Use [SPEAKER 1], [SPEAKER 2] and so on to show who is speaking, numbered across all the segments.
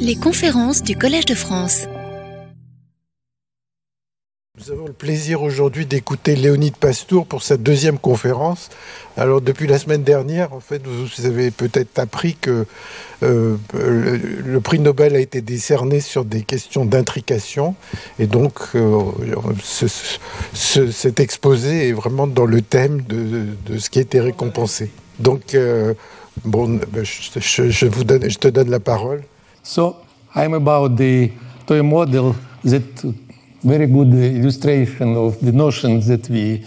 [SPEAKER 1] Les conférences du Collège de France.
[SPEAKER 2] Nous avons le plaisir aujourd'hui d'écouter Léonide Pastour pour sa deuxième conférence. Alors depuis la semaine dernière, en fait, vous avez peut-être appris que euh, le, prix Nobel a été décerné sur des questions d'intrication, et donc euh, ce- ce- cet exposé est vraiment dans le thème de, de ce qui a été récompensé. Donc euh, bon, ben, je, te donne la parole.
[SPEAKER 3] So I'm about the toy model that very good illustration of the notions that we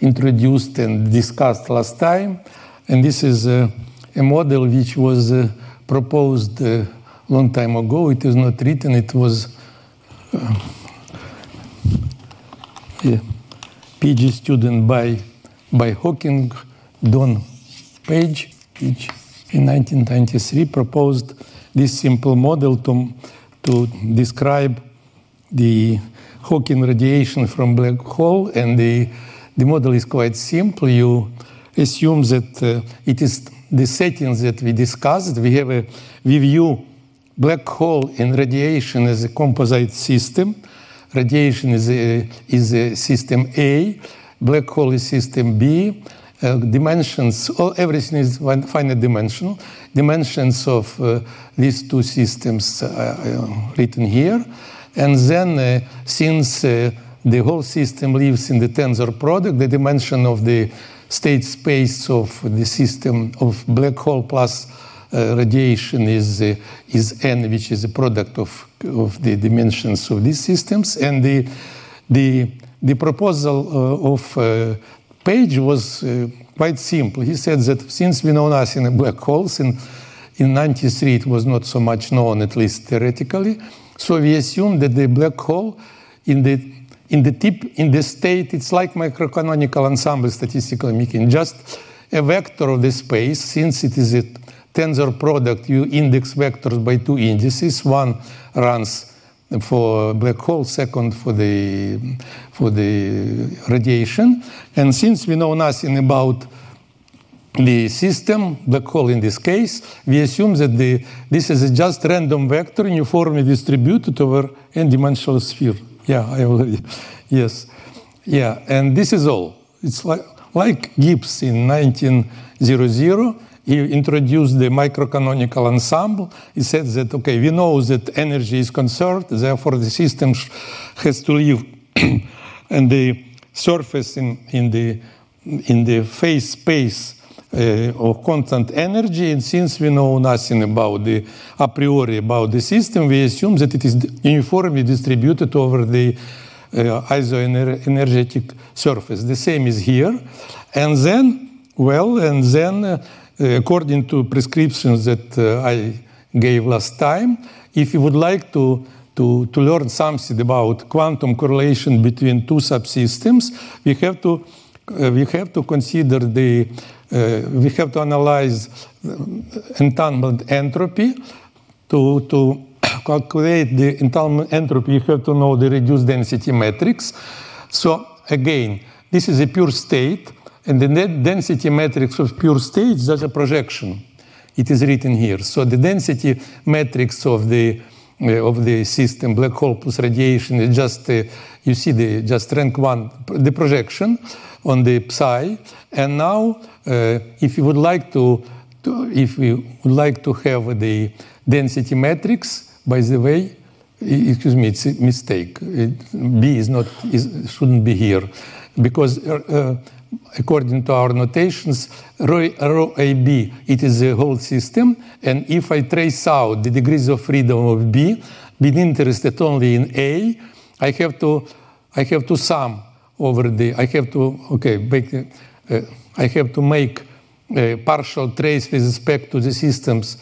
[SPEAKER 3] introduced and discussed last time. And this is a, a model which was uh, proposed a long time ago. It is not written. It was uh, a PG student by by Hawking, Don Page, which in 1993 proposed this simple model to, to describe the Hawking radiation from black hole, and the, the model is quite simple. You assume that uh, it is the settings that we discussed. We have a we view black hole and radiation as a composite system. Radiation is a, is a system A, black hole is system B. Uh, dimensions, all, everything is finite dimensional. Dimensions of uh, these two systems are uh, written here. And then, uh, since uh, the whole system lives in the tensor product, the dimension of the state space of the system of black hole plus uh, radiation is, uh, is n, which is a product of, of the dimensions of these systems. And the, the, the proposal uh, of uh, Page was uh, quite simple. He said that since we know nothing about black holes, in, in 93 it was not so much known, at least theoretically, so we assume that the black hole in the in the tip in the state it's like microcanonical ensemble statistically speaking just a vector of the space. Since it is a tensor product you index vectors by two indices. One runs for black hole second for the for the radiation and since we know nothing about the system, black hole in this case, we assume that the, this is just random vector uniformly distributed over n-dimensional sphere. Yeah, I already, yes. Yeah, and this is all. It's like, like Gibbs in 1900, he introduced the microcanonical ensemble. He said that, okay, we know that energy is conserved, therefore the system has to live and the surface in, in, the, in the phase space uh, of constant energy. And since we know nothing about the a priori about the system, we assume that it is uniformly distributed over the uh, isoenergetic surface. The same is here. And then, well, and then uh, according to prescriptions that uh, I gave last time, if you would like to to, to learn something about quantum correlation between two subsystems, we have to uh, we have to consider the uh, we have to analyze entanglement entropy to to calculate the entanglement entropy. You have to know the reduced density matrix. So again, this is a pure state, and the density matrix of pure states is a projection. It is written here. So the density matrix of the uh, of the system, black hole plus radiation, is just uh, you see the just rank one, the projection on the psi. And now, uh, if you would like to, to, if we would like to have the density matrix, by the way, excuse me, it's a mistake. It, B is not is, shouldn't be here because. Uh, according to our notations, rho, rho AB, it is a whole system. And if I trace out the degrees of freedom of B, being interested only in A, I have to, I have to sum over the, I have to, okay, make, uh, I have to make a partial trace with respect to the systems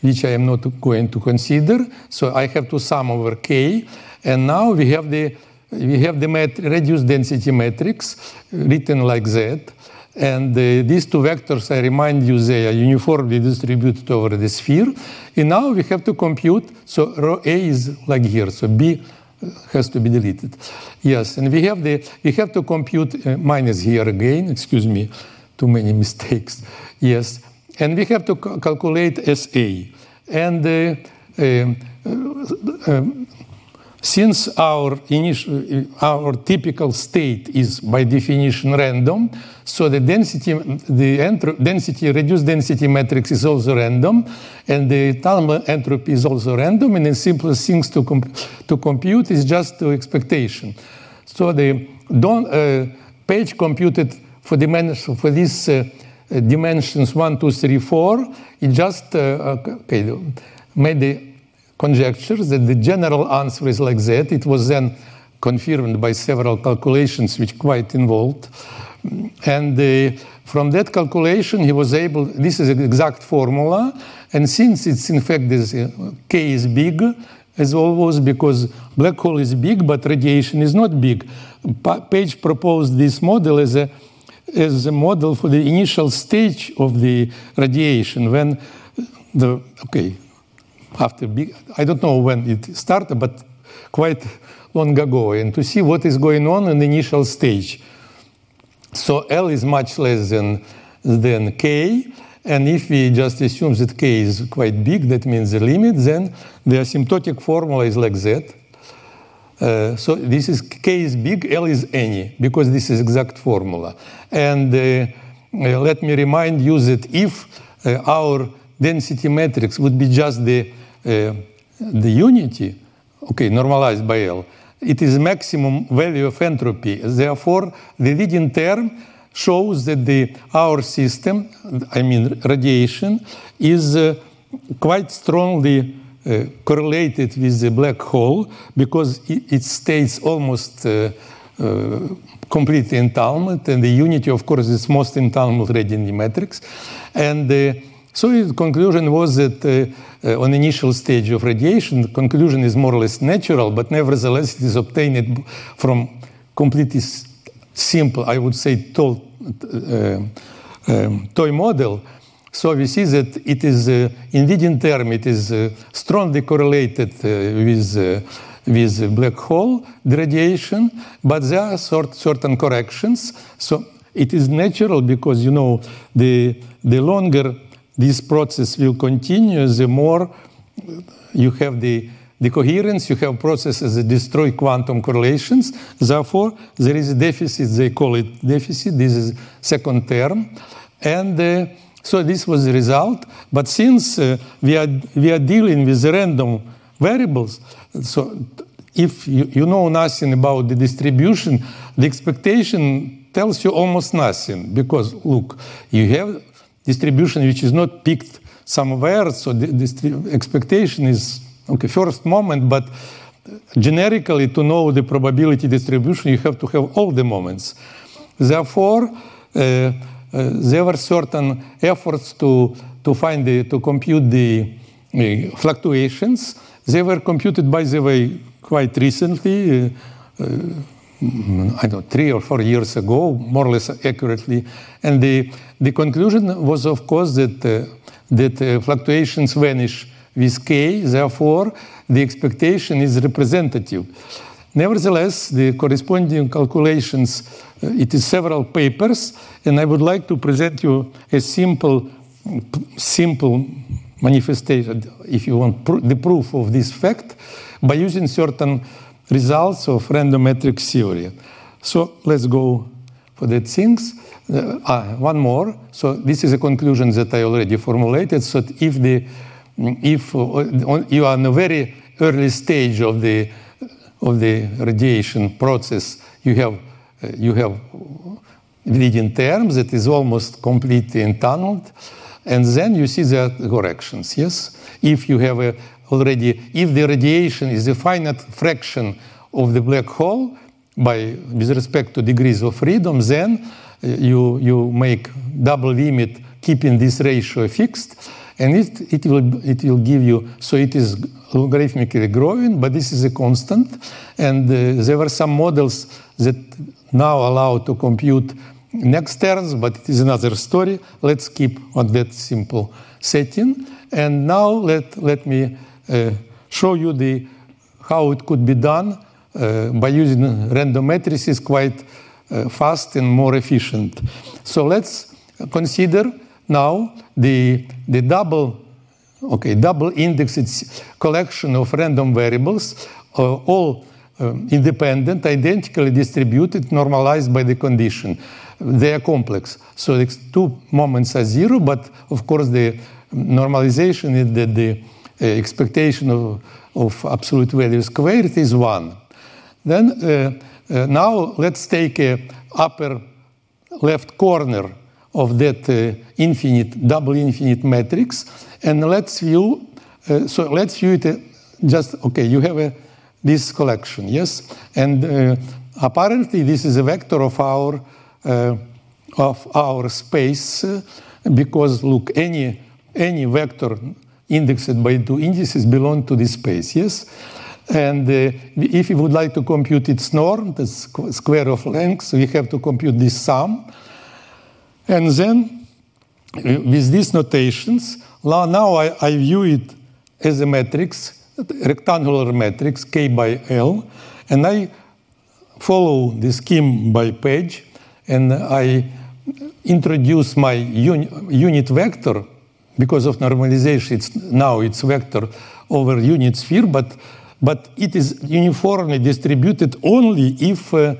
[SPEAKER 3] which I am not going to consider. So I have to sum over K. And now we have the we have the reduced density matrix written like that. And uh, these two vectors, I remind you, they are uniformly distributed over the sphere. And now we have to compute, so rho A is like here, so B uh, has to be deleted. Yes, and we have, the, we have to compute uh, minus here again, excuse me, too many mistakes. Yes, and we have to ca- calculate SA. And uh, um, uh, um, since our initial, our typical state is by definition random, so the density, the density, reduced density matrix is also random, and the thermal entropy is also random, and the simplest things to, comp to compute is just the expectation. So the Don, uh, Page computed for, dimension, for these uh, dimensions 1, 2, 3, 4, it just uh, okay, made the conjectures that the general answer is like that. It was then confirmed by several calculations, which quite involved. And uh, from that calculation, he was able, this is an exact formula, and since it's in fact this uh, k is big, as always, because black hole is big, but radiation is not big. Pa Page proposed this model as a, as a model for the initial stage of the radiation when the, okay, after big, I don't know when it started, but quite long ago, and to see what is going on in the initial stage. So L is much less than, than K, and if we just assume that K is quite big, that means the limit, then the asymptotic formula is like that. Uh, so this is K is big, L is any, because this is exact formula. And uh, uh, let me remind you that if uh, our density matrix would be just the uh, the unity, okay, normalized by L, it is maximum value of entropy. Therefore, the leading term shows that the our system, I mean radiation, is uh, quite strongly uh, correlated with the black hole because it, it stays almost uh, uh, completely entanglement, and the unity, of course, is most entanglement radiant matrix, and so the conclusion was that uh, uh, on initial stage of radiation, the conclusion is more or less natural, but nevertheless it is obtained from completely simple, I would say, toy, uh, um, toy model. So we see that it is, uh, in term, it is uh, strongly correlated uh, with, uh, with black hole radiation, but there are sort, certain corrections. So it is natural because, you know, the, the longer this process will continue, the more you have the, the coherence, you have processes that destroy quantum correlations. Therefore, there is a deficit, they call it deficit. This is second term. And uh, so this was the result. But since uh, we, are, we are dealing with random variables, so if you, you know nothing about the distribution, the expectation tells you almost nothing because look, you have distribution which is not picked somewhere. So the, expectation is okay first moment, but generically to know the probability distribution, you have to have all the moments. Therefore, uh, uh, there were certain efforts to to find the to compute the uh, fluctuations. They were computed, by the way, quite recently. I don't know, three or four years ago, more or less accurately. And the, the conclusion was, of course, that, uh, that uh, fluctuations vanish with k, therefore, the expectation is representative. Nevertheless, the corresponding calculations, uh, it is several papers, and I would like to present you a simple, simple manifestation, if you want, pr the proof of this fact, by using certain results of random matrix theory. So let's go for the things. Uh, ah, one more. So this is a conclusion that I already formulated. So if the if uh, you are in a very early stage of the of the radiation process, you have uh, you have leading terms that is almost completely entangled, and then you see the corrections. Yes, if you have a already, if the radiation is a finite fraction of the black hole by with respect to degrees of freedom, then uh, you, you make double limit keeping this ratio fixed, and it, it, will, it will give you, so it is logarithmically growing, but this is a constant, and uh, there were some models that now allow to compute next terms, but it is another story. Let's keep on that simple setting. And now let, let me show you the, how it could be done by using random matrices quite fast and more efficient. So let's consider now the, the double okay, double indexed collection of random variables, uh, all um, independent, identically distributed, normalized by the condition. They are complex. So the two moments are zero, but of course the normalization is that the expectation of, of absolute value squared is one. Then uh, uh, now let's take a upper left corner of that uh, infinite, double infinite matrix, and let's view, uh, so let's view it uh, just, okay, you have a, this collection, yes? And uh, apparently this is a vector of our, uh, of our space, uh, because look, any, any vector indexed by two indices belong to this space, yes? And uh, if you would like to compute its norm, the square of lengths, we have to compute this sum. And then, uh, with these notations, now I, I view it as a matrix, rectangular matrix, K by L, and I follow the scheme by Page, and I introduce my uni unit vector because of normalization. It's, now it's vector over unit sphere, but but it is uniformly distributed only if uh,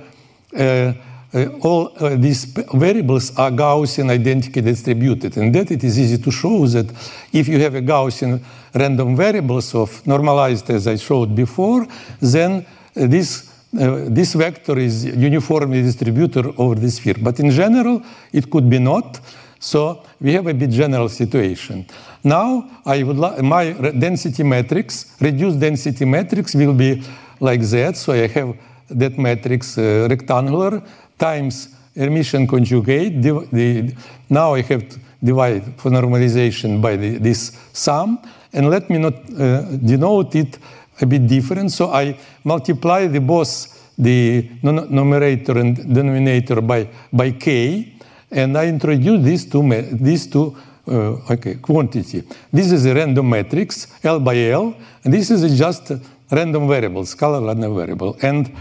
[SPEAKER 3] uh, uh, all uh, these variables are Gaussian identically distributed. And that it is easy to show that if you have a Gaussian random variables of normalized as I showed before, then uh, this uh, this vector is uniformly distributed over the sphere. But in general, it could be not. So we have a bit general situation. Now I would like my density matrix, reduced density matrix will be like that. So I have that matrix uh, rectangular times Hermitian conjugate. The, now I have to divide for normalization by the, this sum. And let me not uh, denote it a bit different. So I multiply the both the numerator and denominator by, by k, and I introduce these two, these two uh, okay, quantity. This is a random matrix, L by L, and this is just random variable, scalar random variable. And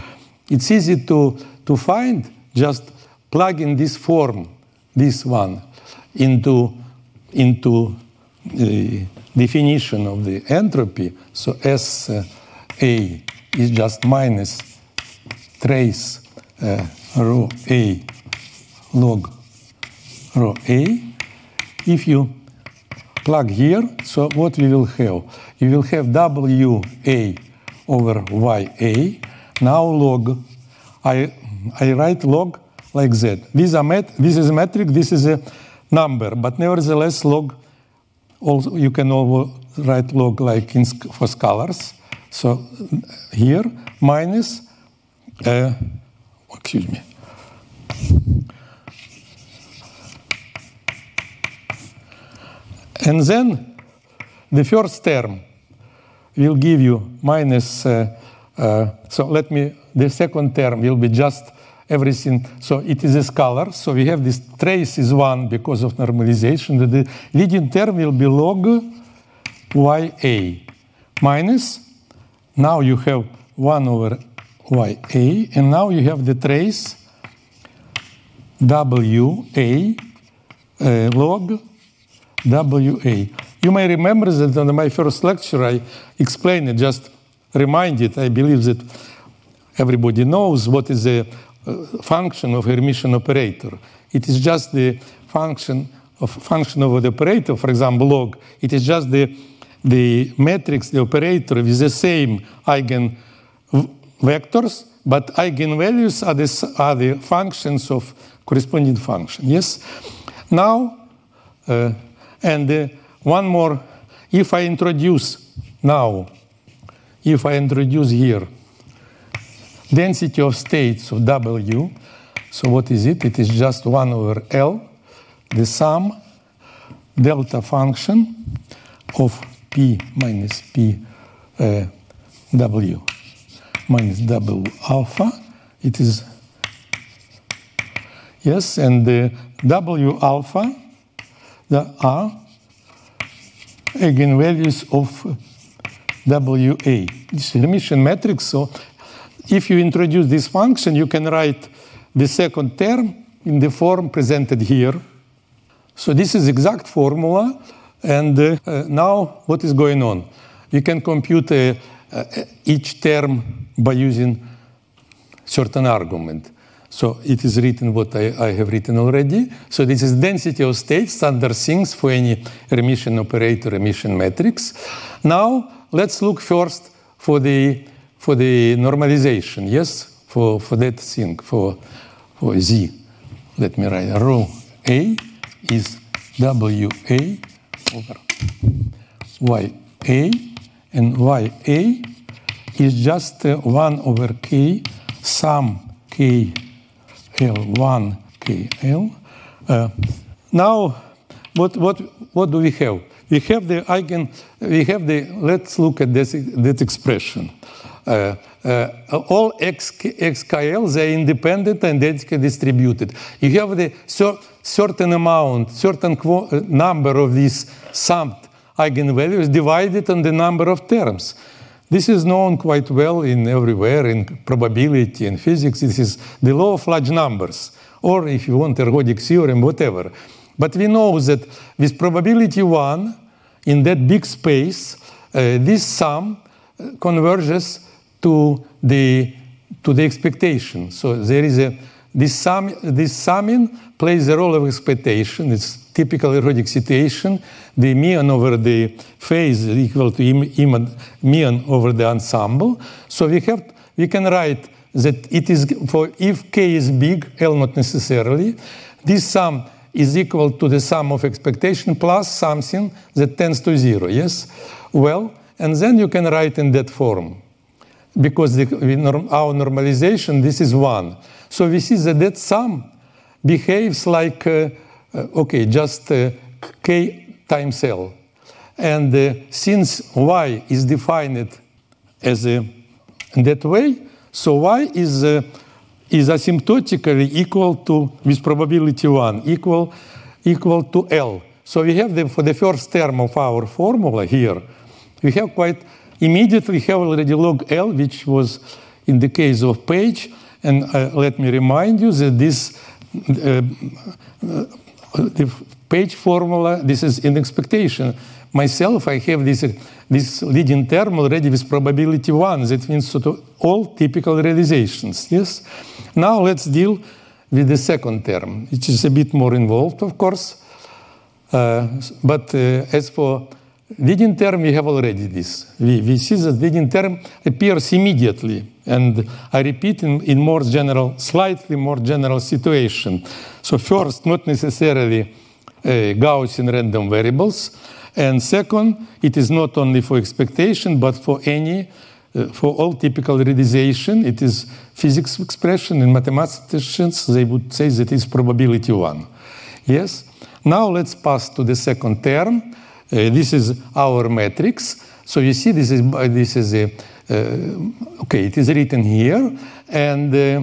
[SPEAKER 3] it's easy to, to find just plug in this form, this one, into, into the definition of the entropy. So S uh, A is just minus trace uh, rho A log rho A. If you plug here, so what we will have? You will have WA over YA. Now log, I I write log like that. This, met, this is a metric, this is a number, but nevertheless log, also you can also write log like in, for scalars. So here minus, uh, excuse me. And then the first term will give you minus, uh, uh, so let me, the second term will be just everything. So it is a scalar. So we have this trace is 1 because of normalization. The leading term will be log ya minus, now you have 1 over ya, and now you have the trace wa uh, log wa. You may remember that in my first lecture I explained it, just reminded, I believe that everybody knows what is the function of Hermitian operator. It is just the function of function of the operator, for example, log. It is just the the matrix, the operator with the same eigen vectors, but eigenvalues are the, are the functions of corresponding function. Yes. Now, uh, and uh, one more. If I introduce now, if I introduce here density of states of W. So what is it? It is just 1 over L, the sum delta function of P minus P uh, W minus W alpha. It is, yes, and the W alpha, the are eigenvalues of WA. This is Hermitian matrix, so if you introduce this function, you can write the second term in the form presented here. So this is exact formula And uh, uh, now, what is going on? You can compute uh, uh, each term by using certain argument. So it is written what I, I, have written already. So this is density of states, standard things for any Hermitian operator, Hermitian matrix. Now let's look first for the for the normalization. Yes, for for that thing for for z. Let me write rho a is w a over y a, and y a is just uh, one over k sum k L1 KL. Uh, now, what, what, what do we have? We have the eigen, we have the, let's look at this, this expression. Uh, uh, all x, xkl, they are independent and identically distributed. You have the cer certain amount, certain uh, number of these summed eigenvalues divided on the number of terms. This is known quite well in everywhere in probability and physics. This is the law of large numbers, or if you want, ergodic theorem, whatever. But we know that with probability one, in that big space, uh, this sum uh, converges to the to the expectation. So there is a this sum this summing plays the role of expectation. It's typical ergodic situation, the mean over the phase is equal to mean over the ensemble. So we have we can write that it is for if k is big, L not necessarily, this sum is equal to the sum of expectation plus something that tends to zero. Yes, well, and then you can write in that form because the, our normalization this is one. So we see that that sum behaves like. Uh, uh, okay, just uh, k times L. And uh, since y is defined as a, in that way, so y is, is asymptotically equal to, with probability 1, equal, equal to L. So we have the, for the first term of our formula here, we have quite immediately have already log L, which was in the case of Page. And uh, let me remind you that this uh, the Page formula, this is in expectation. Myself, I have this, this leading term already with probability one. That means sort of all typical realizations. Yes. Now let's deal with the second term, which is a bit more involved, of course. Uh, but uh, as for leading term, we have already this. We, we see that leading term appears immediately. And I repeat in, in more general, slightly more general situation. So first, not necessarily uh, Gaussian random variables. And second, it is not only for expectation, but for any, uh, for all typical realization. It is physics expression. In mathematicians, they would say that it's probability one. Yes? Now let's pass to the second term. Uh, this is our matrix. So you see, this is this is a uh, okay. It is written here, and uh,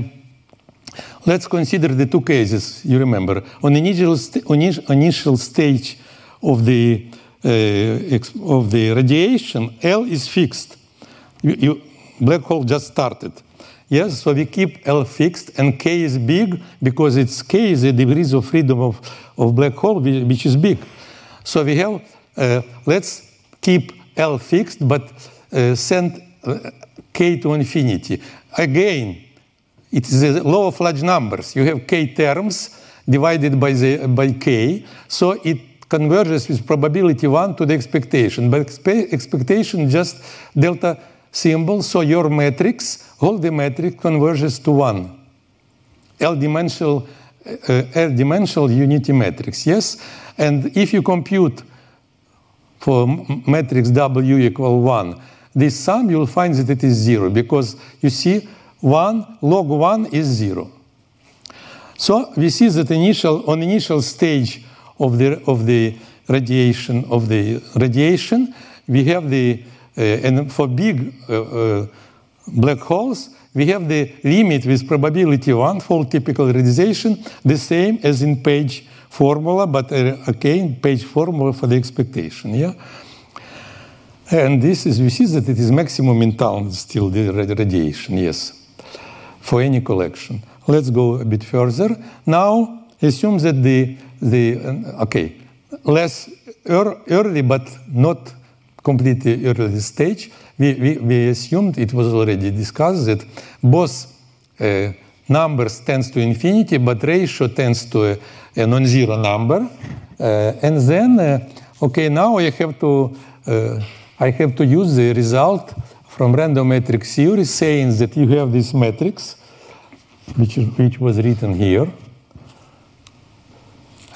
[SPEAKER 3] let's consider the two cases. You remember on initial st initial stage of the of the radiation, L is fixed. You, you, black hole just started. Yes, so we keep L fixed, and K is big because it's K is the degrees of freedom of, of black hole, which is big. So we have let's keep L fixed, but uh, send uh, k to infinity. Again, it is a law of large numbers. You have k terms divided by, the, by k, so it converges with probability 1 to the expectation. But expectation just delta symbol, so your matrix, all the matrix converges to 1. L-dimensional uh, L-dimensional unity matrix, yes? And if you compute for matrix W equal 1, this sum you'll find that it is 0 because you see 1 log 1 is 0. So we see that initial on initial stage of the of the radiation of the radiation we have the uh, and for big uh, uh, black holes we have the limit with probability 1 for typical realization the same as in Page formula, but uh, again, Page formula for the expectation. Yeah. And this is, we see that it is maximum in town still, the radiation, yes, for any collection. Let's go a bit further. Now, assume that the, the okay, less early, but not completely early stage, we, we, we assumed it was already discussed that both uh, numbers tends to infinity, but ratio tends to a, a non-zero number. Uh, and then, uh, okay, now I have to uh, I have to use the result from random matrix theory, saying that you have this matrix, which, is, which was written here.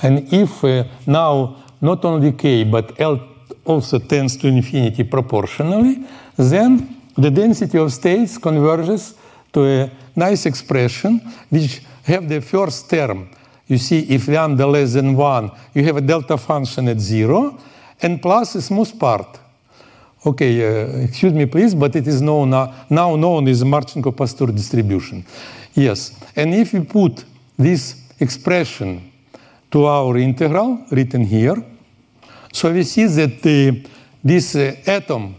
[SPEAKER 3] And if uh, now not only k, but L also tends to infinity proportionally, then the density of states converges to a nice expression which have the first term. You see, if lambda less than 1, you have a delta function at 0, and plus a smooth part. Okay, uh, excuse me, please, but it is known, uh, now known as Marchenko-Pastur distribution. Yes, and if we put this expression to our integral written here, so we see that the, this uh, atom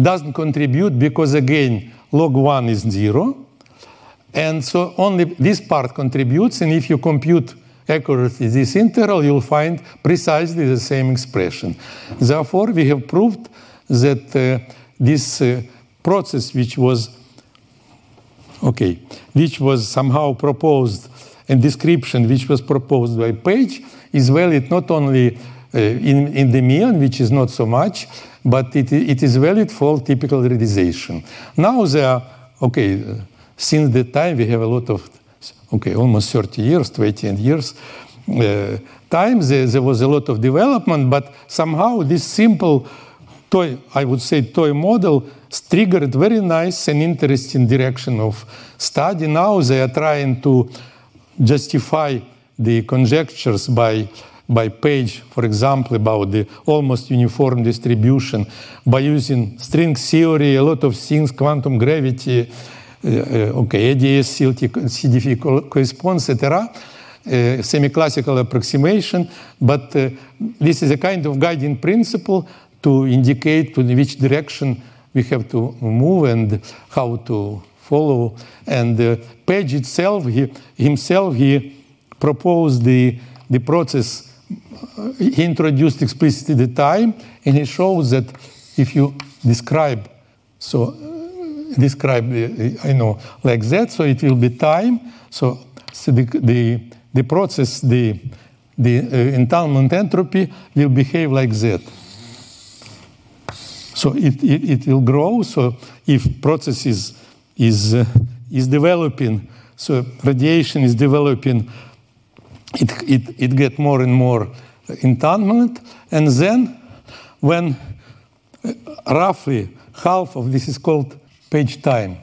[SPEAKER 3] doesn't contribute because again log 1 is 0. And so only this part contributes, and if you compute accurately this integral, you'll find precisely the same expression. Therefore, we have proved that uh, this uh, process, which was okay, which was somehow proposed, and description which was proposed by Page, is valid not only uh, in, in the mean, which is not so much, but it, it is valid for typical realization. Now there are, okay, since that time we have a lot of, okay, almost 30 years, 20 years, uh, time there, there was a lot of development, but somehow this simple toy, I would say toy model triggered very nice and interesting direction of study. Now they are trying to justify the conjectures by by Page, for example, about the almost uniform distribution by using string theory, a lot of things, quantum gravity, okay, ADS, CFT corresponds, etc. Uh, semi-classical approximation, but uh, this is a kind of guiding principle to indicate to which direction we have to move and how to follow. And uh, Page itself, he, himself, he proposed the, the process he introduced explicitly the time, and he shows that if you describe, so describe, uh, I know, like that, so it will be time. So, so the, the, the process, the, the uh, entanglement entropy will behave like that. So it, it, it will grow. So if process is, is, uh, is developing, so radiation is developing, it, it, it get more and more entanglement. And then when uh, roughly half of this is called Page time,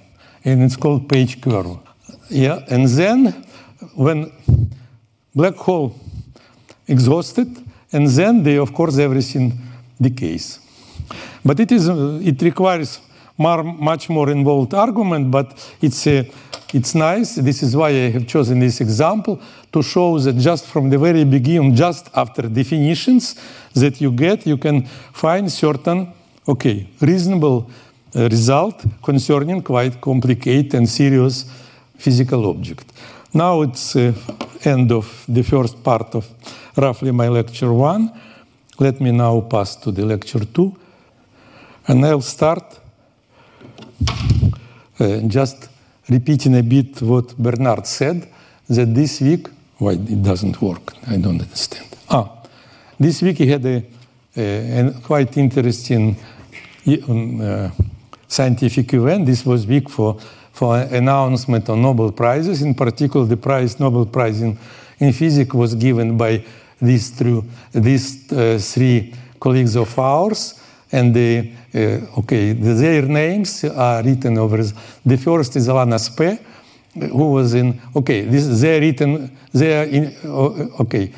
[SPEAKER 3] and it's called Page curve. Yeah, and then when black hole exhausted, and then they, of course, everything decays. But it is uh, it requires much more involved argument, but it's a it's nice. This is why I have chosen this example to show that just from the very beginning, just after definitions that you get, you can find certain, okay, reasonable uh, result concerning quite complicated and serious physical object. Now it's uh, end of the first part of roughly my lecture one. Let me now pass to the lecture two. And I'll start uh, just repeating a bit what Bernard said, that this week, why it doesn't work, I don't understand. Ah, this week he had a, a, a quite interesting um, uh, scientific event. This was big for, for announcement of Nobel Prizes. In particular, the prize, Nobel Prize in, in physics was given by these, through, these uh, three colleagues of ours. And the uh, okay, their names are written over. The first is Alain Aspect, who was in. Okay, this they're written. They are in. Okay,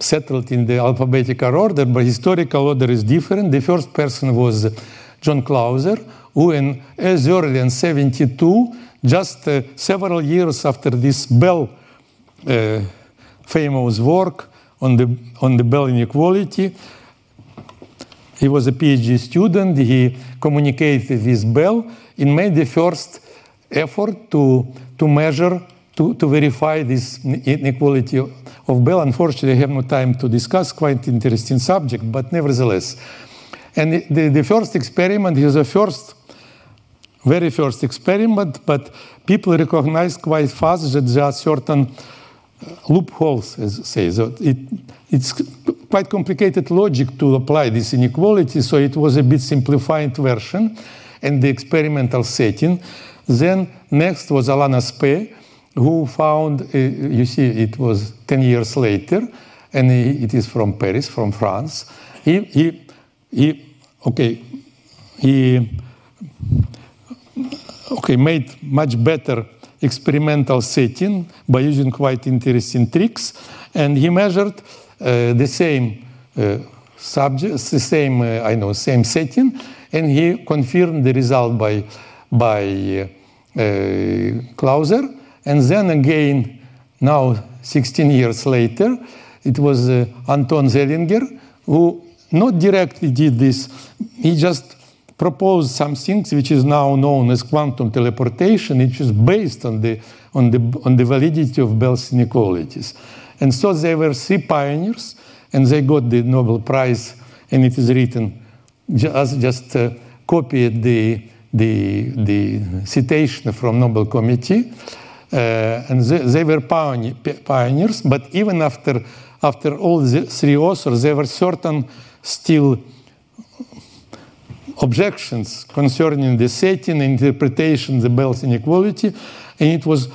[SPEAKER 3] settled in the alphabetical order, but historical order is different. The first person was John Clauser, who, in as early as 72, just uh, several years after this Bell uh, famous work on the on the Bell inequality, he was a PhD student. He communicated with Bell and made the first effort to, to measure to, to verify this inequality of Bell. Unfortunately, I have no time to discuss, quite interesting subject, but nevertheless. And the, the first experiment is the first, very first experiment, but people recognize quite fast that there are certain loopholes, as say. So it, it's quite complicated logic to apply this inequality, so it was a bit simplified version and the experimental setting. Then next was Alain Aspect, who found, uh, you see, it was 10 years later, and he, it is from Paris, from France. He, he, he okay, he okay, made much better experimental setting by using quite interesting tricks, and he measured uh, the same uh, subjects, the same, uh, I know, same setting, and he confirmed the result by, by Clauser. And then again, now 16 years later, it was uh, Anton Zeilinger who not directly did this. He just proposed some things which is now known as quantum teleportation, which is based on the, on the, on the validity of Bell's inequalities. And so they were three pioneers, and they got the Nobel Prize, and it is written just, just uh, copied the, the, the citation from Nobel Committee. Uh, and they, they were pioneers, but even after, after all the three authors, there were certain still objections concerning the setting, interpretation, the Bell's inequality, and it was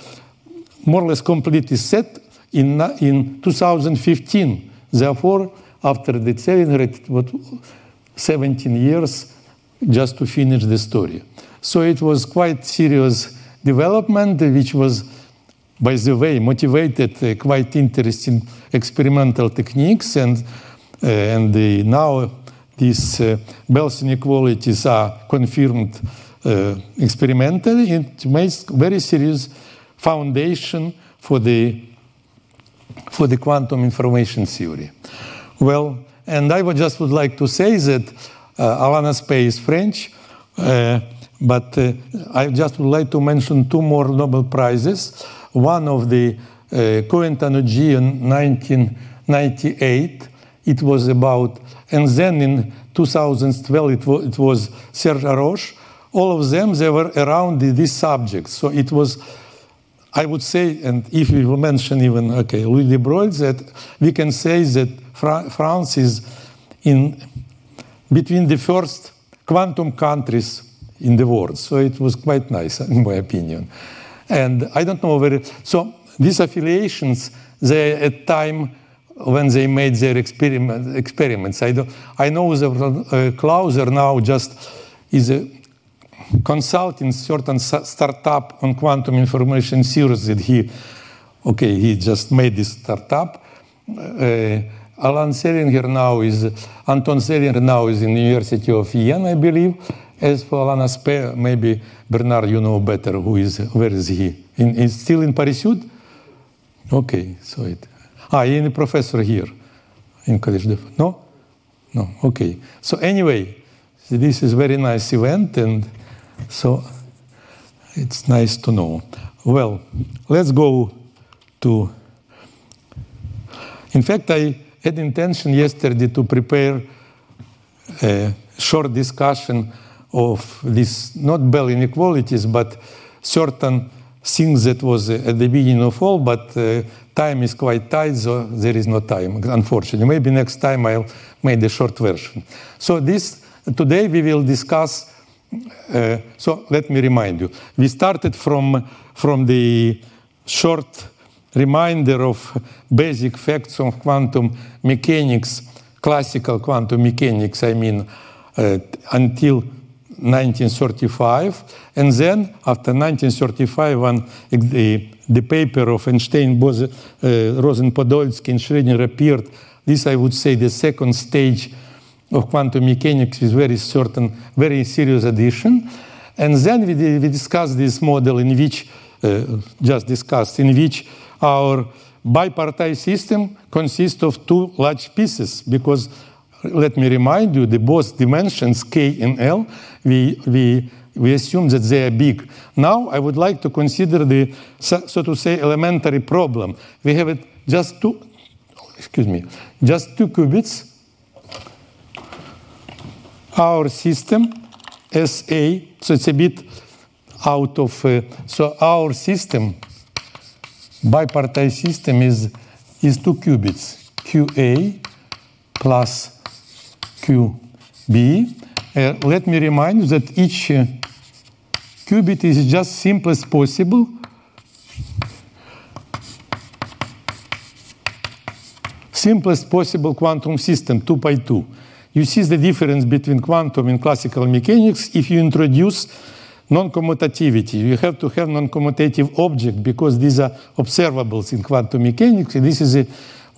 [SPEAKER 3] more or less completely set in, in 2015. Therefore, after the Zeilinger, it was 17 years just to finish the story. So it was quite serious development, which was, by the way, motivated uh, quite interesting experimental techniques, and uh, and the, now these uh, Bell's inequalities are confirmed uh, experimentally. It makes very serious foundation for the for the quantum information theory. Well, and I would just would like to say that uh, Alain Aspect is French. Uh, but uh, I just would like to mention two more Nobel Prizes. One of the uh, Cohen-Tannoudji in 1998, it was about, and then in 2012 it, it was Serge Haroche. All of them, they were around the, this subject. So it was, I would say, and if we will mention even, okay, Louis de Broglie, that we can say that Fra France is in between the first quantum countries in the world. So it was quite nice, in my opinion. And I don't know whether, so these affiliations, they at time when they made their experiment, experiments. I, do, I know that uh, Clauser now just is a consulting certain startup on quantum information theories that he, okay, he just made this startup. Uh, Alan Zeilinger now is, Anton Zeilinger now is in University of Vienna, I believe. As for Alain Aspect, maybe Bernard, you know better who is, where is he? In, in still in Paris? Okay, so it. Ah, he's a professor here in College de No? No, okay. So anyway, this is very nice event and so it's nice to know. Well, let's go to. In fact, I had intention yesterday to prepare a short discussion of this not Bell inequalities, but certain things that was at the beginning of all, but uh, time is quite tight, so there is no time, unfortunately. Maybe next time I'll make the short version. So this today we will discuss. Uh, so let me remind you, we started from from the short reminder of basic facts of quantum mechanics, classical quantum mechanics. I mean, uh, until 1935. And then, after 1935, when the, the paper of Einstein, Bose, uh, Rosen Podolsky, and Schrödinger appeared, this, I would say, the second stage of quantum mechanics is very certain, very serious addition. And then we, we discussed this model in which, uh, just discussed, in which our bipartite system consists of two large pieces because let me remind you, the both dimensions k and l, we, we we assume that they are big. Now I would like to consider the, so, so to say, elementary problem. We have it just two, excuse me, just two qubits. Our system SA, so it's a bit out of, uh, so our system, bipartite system is, is two qubits, QA plus QB. Uh, let me remind you that each uh, qubit is just simplest possible. Simplest possible quantum system, 2 by 2. You see the difference between quantum and classical mechanics if you introduce non-commutativity. You have to have non-commutative object because these are observables in quantum mechanics. This is a,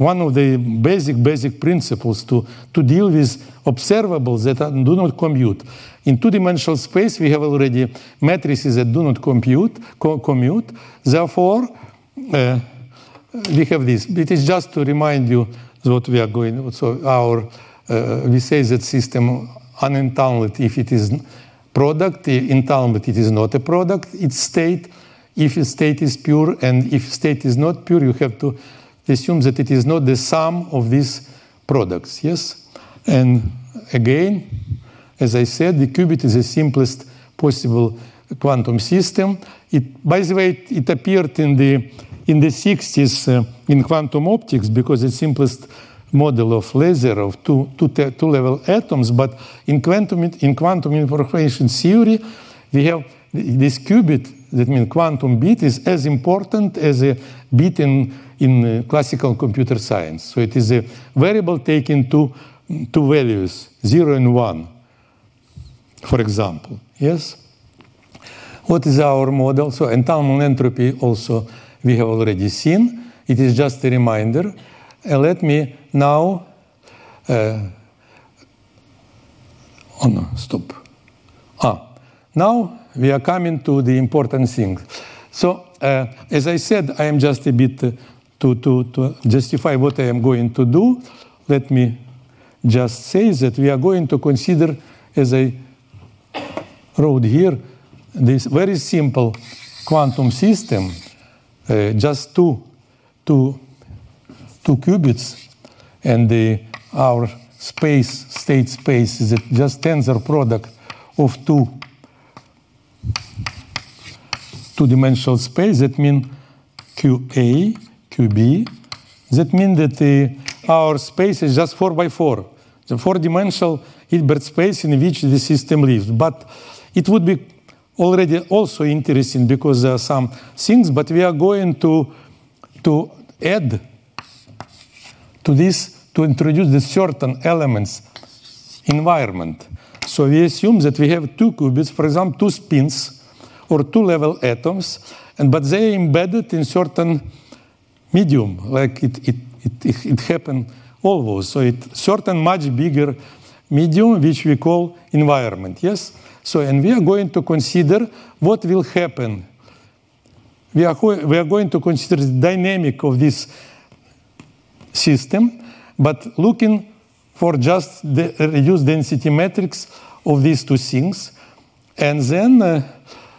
[SPEAKER 3] one of the basic, basic principles to, to deal with observables that do not commute. In two-dimensional space, we have already matrices that do not compute, co commute. Therefore, uh, we have this. It is just to remind you what we are going. So our uh, we say that system unentangled if it is product, entanglement it is not a product, it's state. If its state is pure and if state is not pure, you have to assume that it is not the sum of these products. Yes? And again, as I said, the qubit is the simplest possible quantum system. It, by the way, it, it appeared in the in the 60s uh, in quantum optics because it's simplest model of laser of two, two, two level atoms. But in quantum, in quantum information theory, we have this qubit, that means quantum bit, is as important as a bit in, in uh, classical computer science. So it is a variable taking two, two values, zero and one, for example. Yes? What is our model? So entanglement entropy also we have already seen. It is just a reminder. And let me now, uh, oh no, stop. Ah, now we are coming to the important thing. So, uh, as I said, I am just a bit uh, to, to, to justify what I am going to do. Let me just say that we are going to consider, as I wrote here, this very simple quantum system, uh, just two, two, two qubits and the, our space, state space, is just tensor product of two two-dimensional space. That means QA, QB. That means that the, our space is just four by four. The four-dimensional Hilbert space in which the system lives. But it would be already also interesting because there are some things, but we are going to, to add to this to introduce the certain elements environment. So we assume that we have two qubits, for example, two spins or two level atoms, and but they are embedded in certain medium, like it, it, it, it happened always. So it certain much bigger medium, which we call environment, yes? So, and we are going to consider what will happen. We are, we are going to consider the dynamic of this system, but looking for just the reduced density matrix of these two things, and then uh,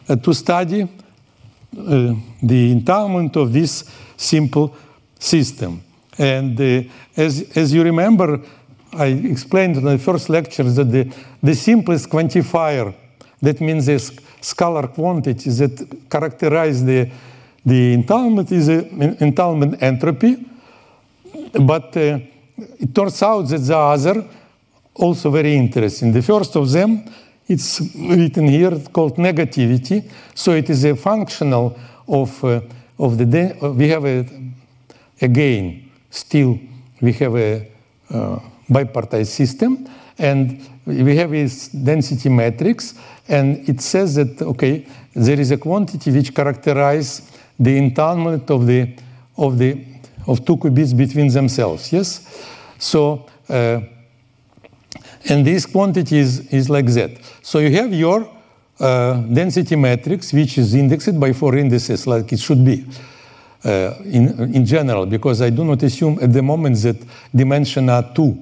[SPEAKER 3] to study uh, the entanglement of this simple system. And uh, as, as you remember, I explained in the first lecture that the, the simplest quantifier, that means the scalar quantities that characterize the, the entanglement is the entanglement entropy. But uh, it turns out that the other also very interesting. The first of them, it's written here called negativity. So it is a functional of, uh, of the, uh, we have a, again, still we have a uh, bipartite system and we have this density matrix and it says that, okay, there is a quantity which characterizes the entanglement of the, of the of two qubits between themselves, yes? So, uh, and this quantity is, is like that. So you have your uh, density matrix, which is indexed by four indices, like it should be uh, in, in general, because I do not assume at the moment that dimension are two.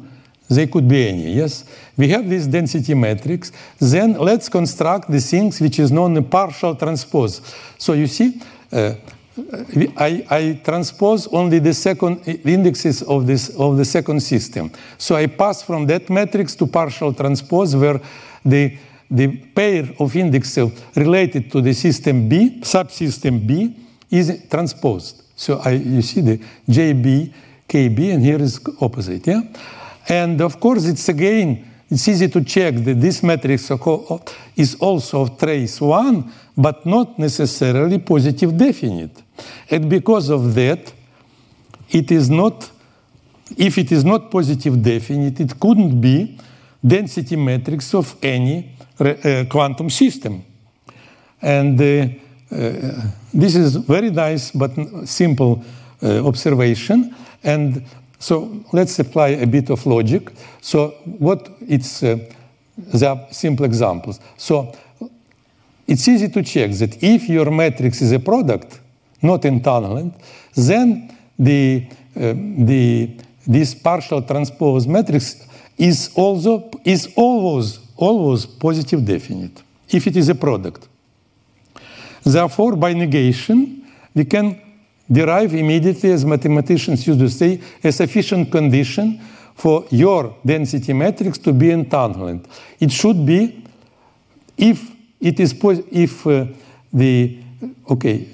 [SPEAKER 3] they could be any, yes? We have this density matrix. Then let's construct the things which is known as partial transpose. So you see, uh, I, I, transpose only the second indexes of, this, of the second system. So I pass from that matrix to partial transpose where the, the pair of indexes related to the system B, subsystem B, is transposed. So I, you see the JB, KB, and here is opposite. Yeah? And of course, it's again, it's easy to check that this matrix is also of trace 1, but not necessarily positive definite. And because of that, it is not, if it is not positive definite, it couldn't be density matrix of any uh, quantum system. And uh, uh, this is very nice but simple uh, observation. And so let's apply a bit of logic. So what it's uh, the simple examples. So it's easy to check that if your matrix is a product, not entanglement, then the, uh, the, this partial transpose matrix is also is always always positive definite if it is a product. Therefore, by negation, we can derive immediately, as mathematicians used to say, a sufficient condition for your density matrix to be entanglement. It should be if it is if uh, the okay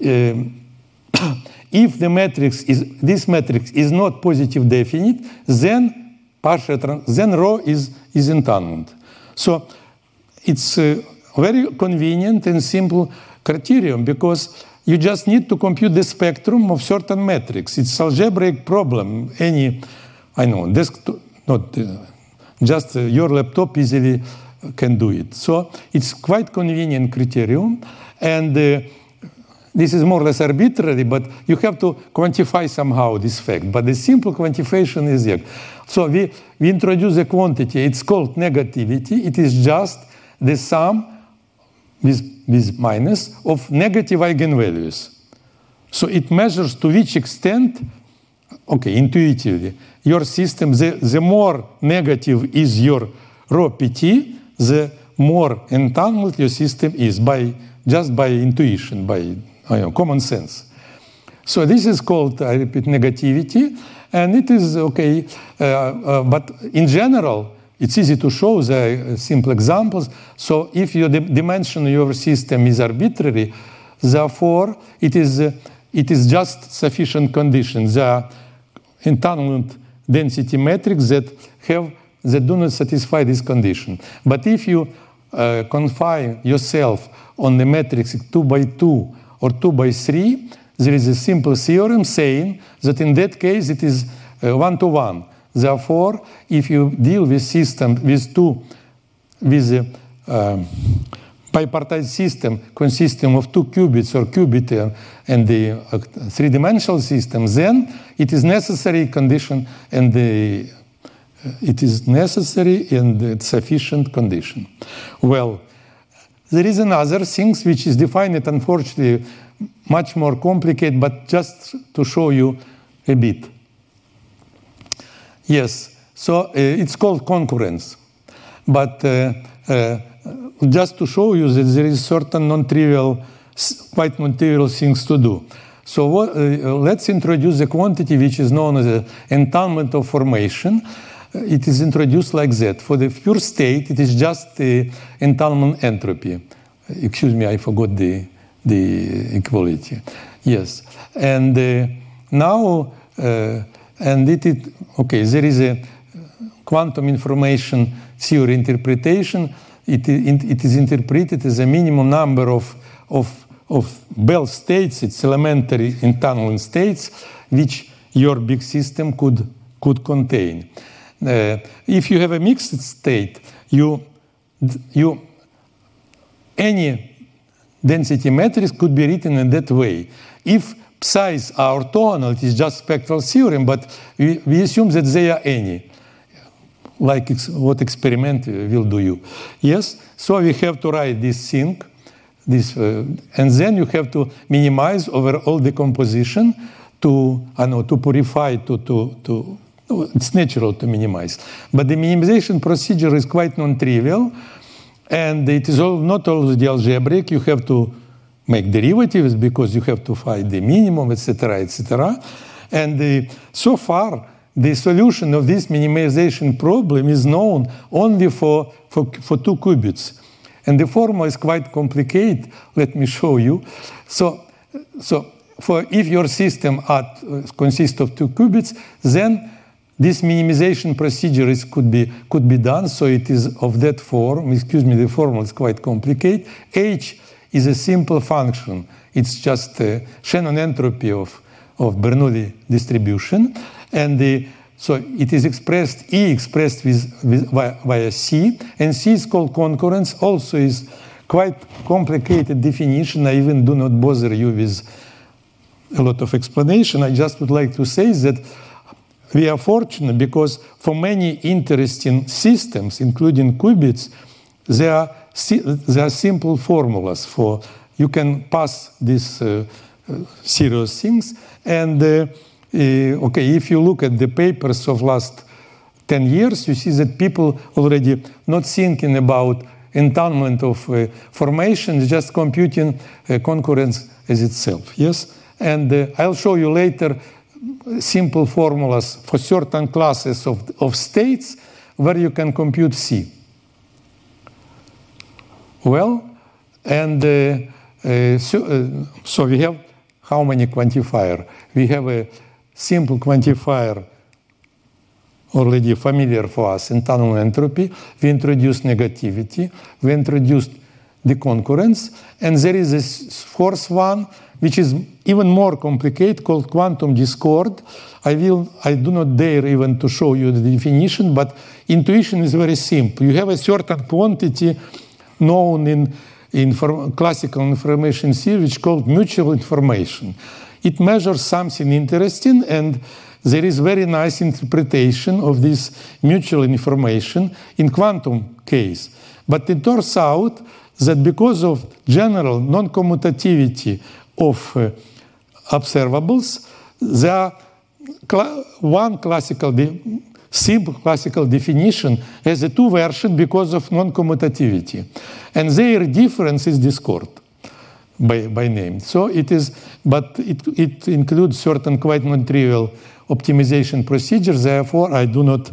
[SPEAKER 3] if the matrix is this matrix is not positive definite, then partial then rho is is entanglement. So it's a very convenient and simple criterion because you just need to compute the spectrum of certain metrics. It's algebraic problem. Any, I know, desktop, not uh, just uh, your laptop easily can do it. So it's quite convenient criterion, and uh, this is more or less arbitrary, but you have to quantify somehow this fact. But the simple quantification is here. So we, we introduce a quantity. It's called negativity. It is just the sum with, with minus of negative eigenvalues. So it measures to which extent, okay, intuitively, your system, the, the more negative is your rho pt, the more entangled your system is by just by intuition, by know, common sense. So this is called, I repeat, negativity, and it is okay. Uh, uh, but in general, it's easy to show the simple examples. So if your dimension of your system is arbitrary, therefore it is, uh, it is just sufficient conditions. There are entanglement density metrics that have that do not satisfy this condition. But if you uh, confine yourself on the matrix 2 by 2 or 2 by 3, there is a simple theorem saying that in that case it is one to one. Therefore, if you deal with system with two, with a uh, bipartite system consisting of two qubits or qubit and the uh, three-dimensional system, then it is necessary condition and the uh, it is necessary and sufficient condition. Well, there is another thing which is defined, unfortunately, much more complicated, but just to show you a bit. Yes, so uh, it's called concurrence. But uh, uh, just to show you that there is certain non-trivial, quite non-trivial things to do. So what, uh, let's introduce a quantity which is known as the entanglement of formation. Uh, it is introduced like that. For the pure state, it is just the entanglement entropy. Excuse me, I forgot the, the equality. Yes. And uh, now and it is, okay, there is a quantum information theory interpretation. It, it is interpreted as a minimum number of, of, of Bell states, it's elementary entanglement states, which your big system could, could contain. Uh, if you have a mixed state, you, you, any density matrix could be written in that way. If psi's are orthogonal, it is just spectral theorem, but we, we assume that they are any, like ex what experiment will do you. Yes, so we have to write this thing, this, uh, and then you have to minimize over all decomposition to, I know, to purify, to, to, to, it's natural to minimize. But the minimization procedure is quite non-trivial, and it is all, not always the algebraic. You have to make derivatives because you have to find the minimum, etc., etc. And uh, so far, the solution of this minimization problem is known only for, for, for two qubits. And the formula is quite complicated. Let me show you. So, so for if your system at, uh, consists of two qubits, then this minimization procedure is, could, be, could be done. So it is of that form. Excuse me, the formula is quite complicated. H is a simple function. It's just a Shannon entropy of, of Bernoulli distribution. And the, so it is expressed, E expressed with, with, via, via C, and C is called concurrence, also is quite complicated definition. I even do not bother you with a lot of explanation. I just would like to say that we are fortunate because for many interesting systems, including qubits, there are, there are simple formulas for you can pass these uh, uh, serious things and uh, uh, okay, if you look at the papers of last 10 years, you see that people already not thinking about entanglement of uh, formations, just computing uh, concurrence as itself. Yes, and uh, I'll show you later simple formulas for certain classes of, of states where you can compute C. Well, and uh, uh, so, so we have how many quantifier? We have a simple quantifier already familiar for us, entanglement entropy. We introduced negativity. We introduced the concurrence. And there is this fourth one, which is even more complicated, called quantum discord. I will, I do not dare even to show you the definition, but intuition is very simple. You have a certain quantity known in, in classical information theory, which called mutual information. It measures something interesting, and there is very nice interpretation of this mutual information in quantum case. But it turns out that because of general non-commutativity of uh, observables, there are cl one classical, simple classical definition has a two version because of non-commutativity. And their difference is discord by, by name. So it is, but it, it includes certain quite non-trivial optimization procedures. Therefore, I do not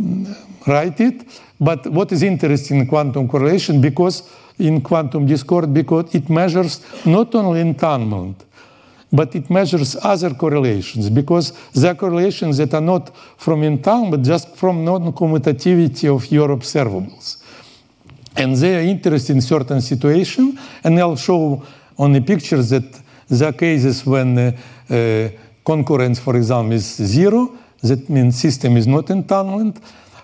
[SPEAKER 3] mm, write it. But what is interesting in quantum correlation, because in quantum discord, because it measures not only entanglement, but it measures other correlations, because there are correlations that are not from entanglement, just from non-commutativity of your observables. And they are interested in certain situation, and I'll show on the pictures that there are cases when uh, uh, concurrence, for example, is zero. That means system is not entanglement,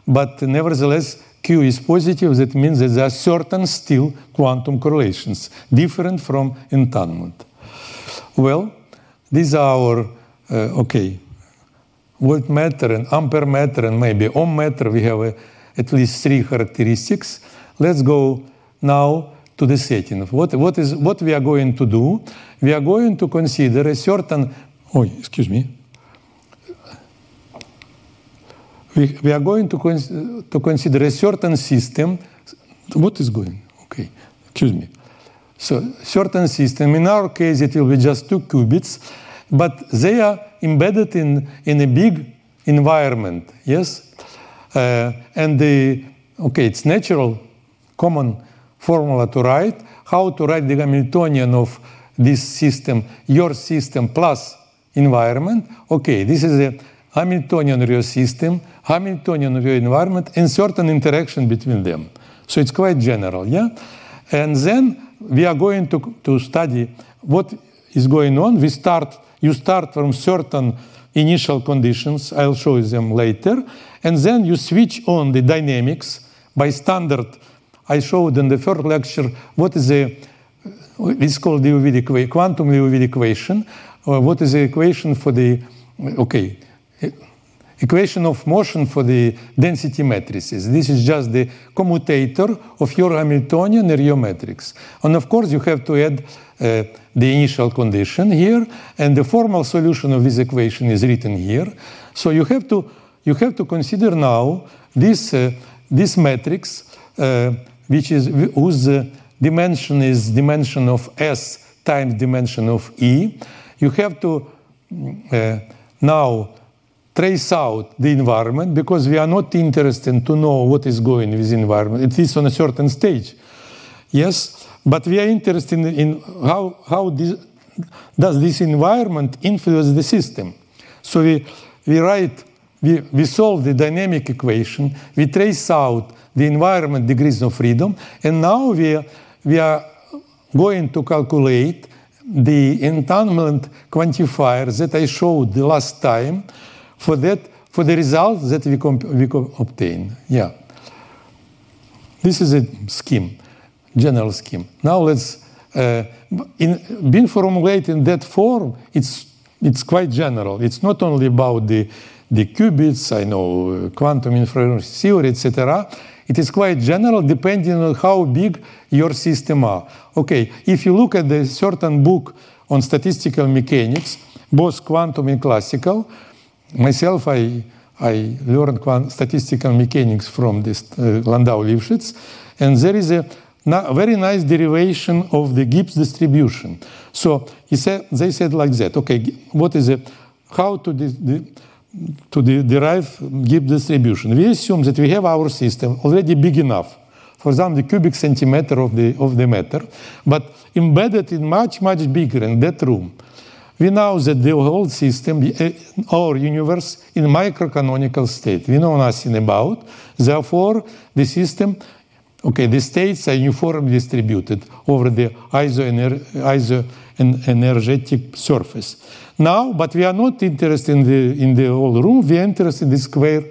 [SPEAKER 3] but nevertheless Q is positive. That means that there are certain still quantum correlations different from entanglement. Well, these are our uh, okay voltmeter and ampere meter and maybe ohm meter. We have uh, at least three characteristics. Let's go now to the setting. What, what, is, what we are going to do? We are going to consider a certain, oh, excuse me. We, we are going to, cons to consider a certain system. What is going? Okay, excuse me. So, certain system, in our case, it will be just two qubits, but they are embedded in, in a big environment, yes? Uh, and the, okay, it's natural, common formula to write, how to write the Hamiltonian of this system, your system plus environment. Okay, this is a Hamiltonian real system, Hamiltonian real environment, and certain interaction between them. So it's quite general, yeah? And then we are going to, to study what is going on. We start, you start from certain initial conditions, I'll show them later, and then you switch on the dynamics by standard I showed in the first lecture what is the it's called the Liouville quantum Liouville equation. Uh, what is the equation for the okay equation of motion for the density matrices. This is just the commutator of your Hamiltonian your matrix. And of course, you have to add uh, the initial condition here, and the formal solution of this equation is written here. So you have to you have to consider now this, uh, this matrix, uh, which is whose uh, dimension is dimension of S times dimension of E. You have to uh, now trace out the environment because we are not interested to know what is going with the environment. It is on a certain stage. Yes, but we are interested in, how, how this, does this environment influence the system. So we, we write, we, we solve the dynamic equation, we trace out the environment degrees of freedom, and now we, we are going to calculate the entanglement quantifier that I showed the last time for that for the results that we, we obtain. Yeah. This is a scheme, general scheme. Now let's uh, in being formulated in that form. It's it's quite general. It's not only about the the qubits, I know quantum information theory, etc. It is quite general, depending on how big your system are. Okay, if you look at the certain book on statistical mechanics, both quantum and classical, myself, I, I learned statistical mechanics from this uh, Landau Lifshitz, and there is a very nice derivation of the Gibbs distribution. So he said, they said like that. Okay, what is it? How to to derive Gibbs distribution? We assume that we have our system already big enough. For example, the cubic centimeter of the of the matter, but embedded in much much bigger in that room. We know that the whole system, eh, our universe, in microcanonical state. We know nothing about. Therefore, the system, okay, the states are uniformly distributed over the isoenergetic surface. Now, but we are not interested in the in the whole room. We are interested in the square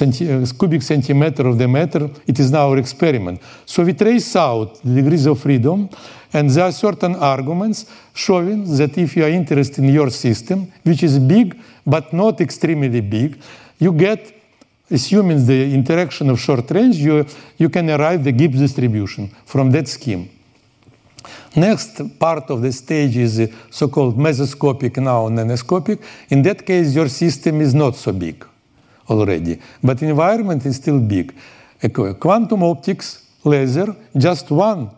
[SPEAKER 3] uh, cubic centimeter of the matter. It is now our experiment. So we trace out the degrees of freedom and there are certain arguments showing that if you are interested in your system, which is big but not extremely big, you get, assuming the interaction of short range, you, you can arrive the Gibbs distribution from that scheme. Next part of the stage is so-called mesoscopic, now nanoscopic. In that case, your system is not so big already, but environment is still big. Quantum optics, laser, just one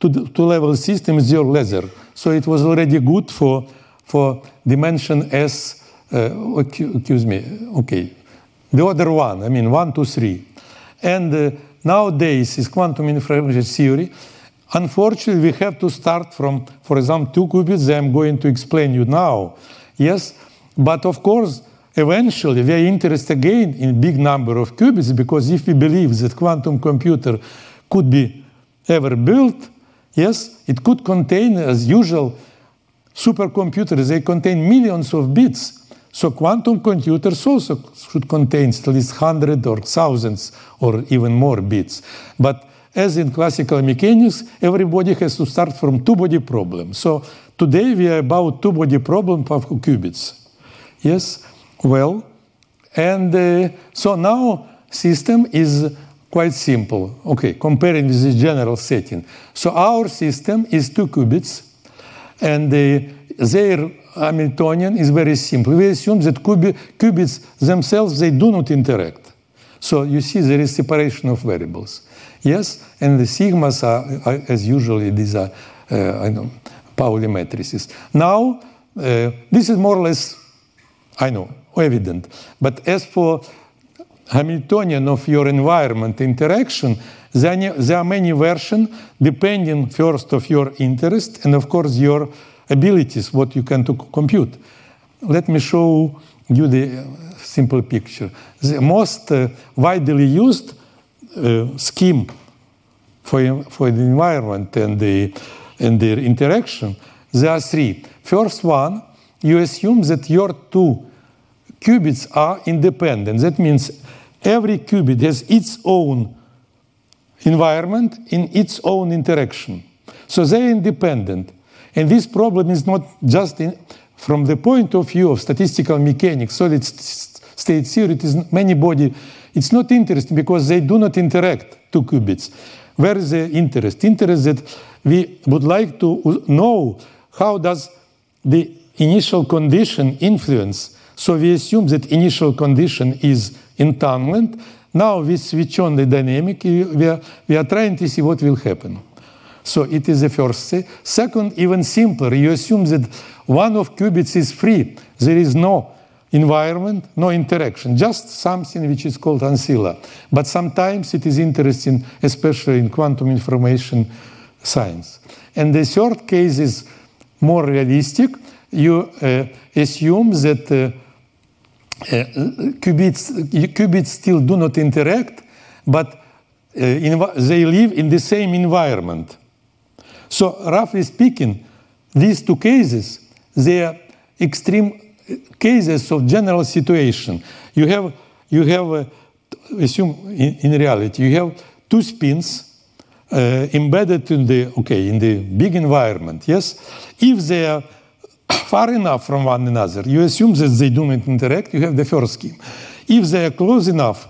[SPEAKER 3] two-level system is your laser. So it was already good for, for dimension S, uh, excuse me, okay. The other one, I mean, one, two, three. And uh, nowadays is quantum information theory. Unfortunately, we have to start from, for example, two qubits I'm going to explain you now. Yes, but of course, eventually we are interested again in big number of qubits because if we believe that quantum computer could be ever built, Yes, it could contain, as usual, supercomputers, they contain millions of bits. So quantum computers also should contain at least hundred or thousands or even more bits. But as in classical mechanics, everybody has to start from two-body problem. So today we are about two-body problem of qubits. Yes, well, and uh, so now system is quite simple. Okay, comparing with the general setting. So our system is two qubits, and the, their Hamiltonian is very simple. We assume that qubits themselves, they do not interact. So you see there is separation of variables. Yes, and the sigmas are, are as usually these are, uh, I know, Pauli matrices. Now, uh, this is more or less, I know, evident. But as for Hamiltonian of your environment interaction, there are many versions depending first of your interest and of course your abilities, what you can to compute. Let me show you the simple picture. The most uh, widely used uh, scheme for, for the environment and the, and the interaction, there are three. First one, you assume that your two qubits are independent. That means every qubit has its own environment in its own interaction. So they're independent. And this problem is not just in, from the point of view of statistical mechanics, solid state theory, it is many body, it's not interesting because they do not interact, two qubits. Where is the interest? Interest that we would like to know how does the initial condition influence So we assume that initial condition is entanglement. Now we switch on the dynamic. We are, we are trying to see what will happen. So it is the first. Second, even simpler, you assume that one of qubits is free. There is no environment, no interaction, just something which is called ancilla. But sometimes it is interesting, especially in quantum information science. And the third case is more realistic. You uh, assume that uh, qubits, qubits still do not interact, but uh, they live in the same environment. So, roughly speaking, these two cases, they are extreme cases of general situation. You have, you have uh, assume in, in, reality, you have two spins uh, embedded in the, okay, in the big environment, yes? If they are far enough from one another, you assume that they do not interact, you have the first scheme. If they are close enough,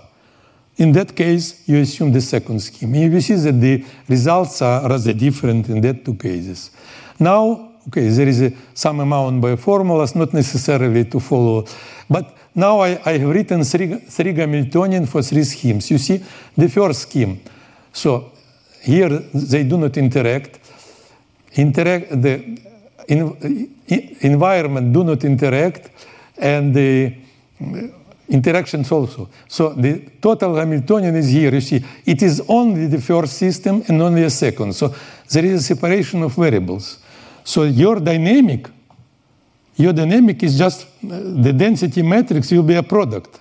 [SPEAKER 3] in that case, you assume the second scheme. And you see that the results are rather different in that two cases. Now, okay, there is a, some amount by formulas, not necessarily to follow. But now I, I have written three, three Hamiltonian for three schemes. You see, the first scheme. So here they do not interact. Interact the in, environment do not interact, and the interactions also. So the total Hamiltonian is here. You see, it is only the first system and only a second. So there is a separation of variables. So your dynamic, your dynamic is just uh, the density matrix will be a product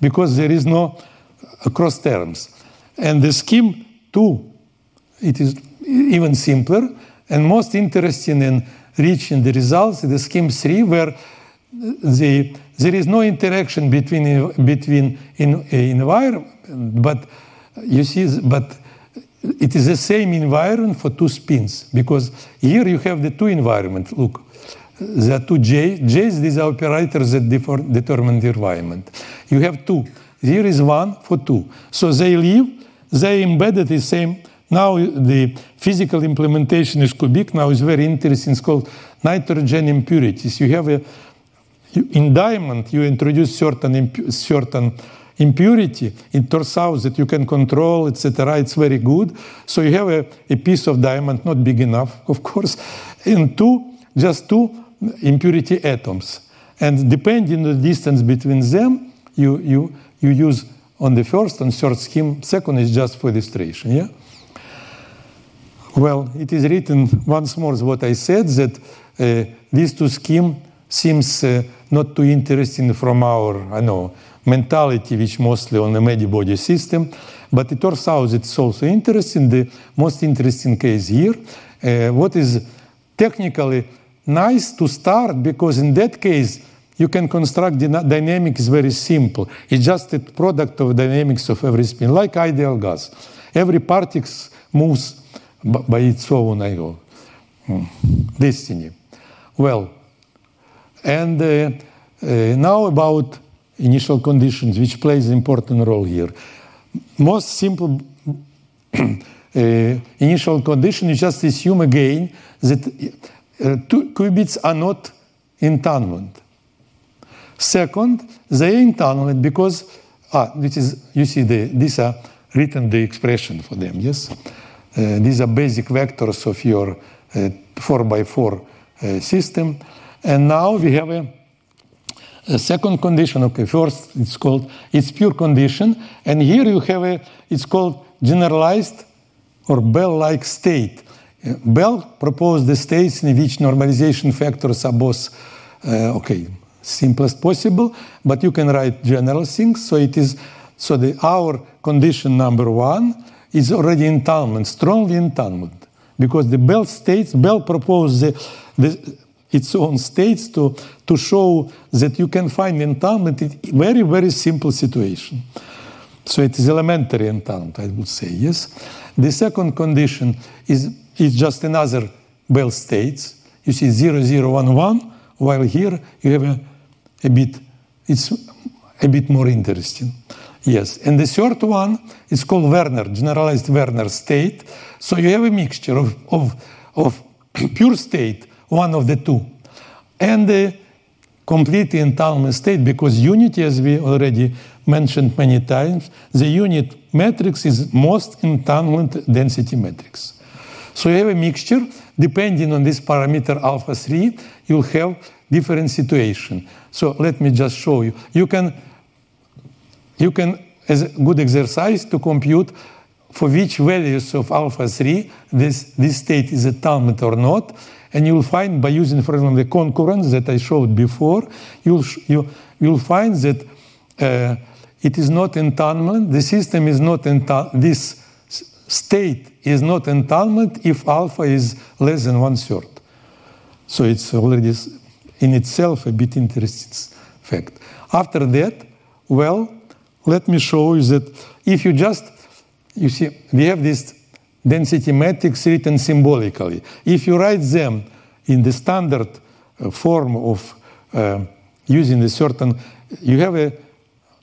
[SPEAKER 3] because there is no cross terms. And the scheme too, it is even simpler and most interesting in reaching the results the scheme three, where the there is no interaction between between in, uh, environment, but uh, you see, but it is the same environment for two spins because here you have the two environment. Look, there are two J. J's these are operators that determine the environment. You have two. Here is one for two. So they live, they embedded the same. Now the physical implementation is cubic. Now is very interesting. It's called nitrogen impurities. You have a in diamond, you introduce certain, impu certain impurity. It turns out that you can control, etc. It's very good. So you have a, a, piece of diamond, not big enough, of course, and two, just two impurity atoms. And depending on the distance between them, you, you, you use on the first and third scheme. Second is just for illustration, yeah? Well, it is written once more what I said, that uh, these two schemes seems uh, not too interesting from our, I know, mentality, which mostly on the many-body system. But it turns out it's also interesting. The most interesting case here, uh, what is technically nice to start, because in that case, you can construct dynamics very simple. It's just a product of dynamics of every spin, like ideal gas. Every particle moves by its own I hmm, destiny. Well, and uh, now about initial conditions, which plays an important role here. Most simple uh, initial condition, you just assume again that two qubits are not entanglement. Second, they are entanglement because ah, this is you see the these are written the expression for them. Yes, these are basic vectors of your uh, four by four uh, system. And now we have a, a, second condition. Okay, first it's called it's pure condition, and here you have a it's called generalized or Bell-like state. Uh, Bell proposed the states in which normalization factors are both uh, okay simplest possible, but you can write general things. So it is so the our condition number one is already entanglement, strongly entanglement, because the Bell states Bell proposed the, the its own states to, to show that you can find entanglement in very, very simple situation. So it is elementary entanglement, I would say, yes. The second condition is, is just another Bell states. You see 0, 0, 1, 1, while here you have a, a bit, it's a bit more interesting. Yes, and the third one is called Werner, generalized Werner state. So you have a mixture of, of, of pure state one of the two. And uh, complete entanglement state because unity, as we already mentioned many times, the unit matrix is most entanglement density matrix. So you have a mixture, depending on this parameter alpha 3, you'll have different situation. So let me just show you. You can, you can as a good exercise to compute for which values of alpha 3 this, this state is entanglement or not. And you'll find by using, for example, the concurrence that I showed before, you'll, you, you'll find that uh, it is not entanglement. The system is not entanglement. This state is not entanglement if alpha is less than one third. So it's already in itself a bit interesting fact. After that, well, let me show you that if you just, you see, we have this density matrix written symbolically. If you write them in the standard uh, form of uh, using a certain, you have a,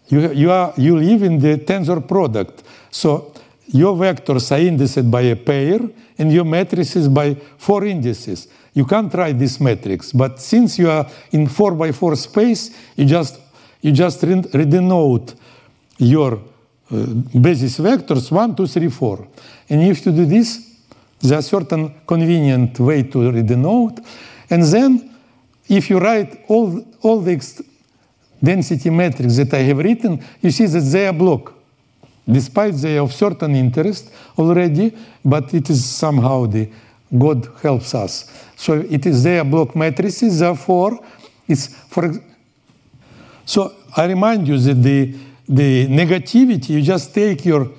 [SPEAKER 3] you, you, are, you live in the tensor product. So your vectors are indexed by a pair and your matrices by four indices. You can't write this matrix, but since you are in four by four space, you just you just redenote your uh, basis vectors one, two, three, four. And if you do this, there are certain convenient way to redenote. And then if you write all, all the density metrics that I have written, you see that they are block, despite they are of certain interest already, but it is somehow the God helps us. So it is their block matrices, therefore, it's for so I remind you that the the negativity, you just take your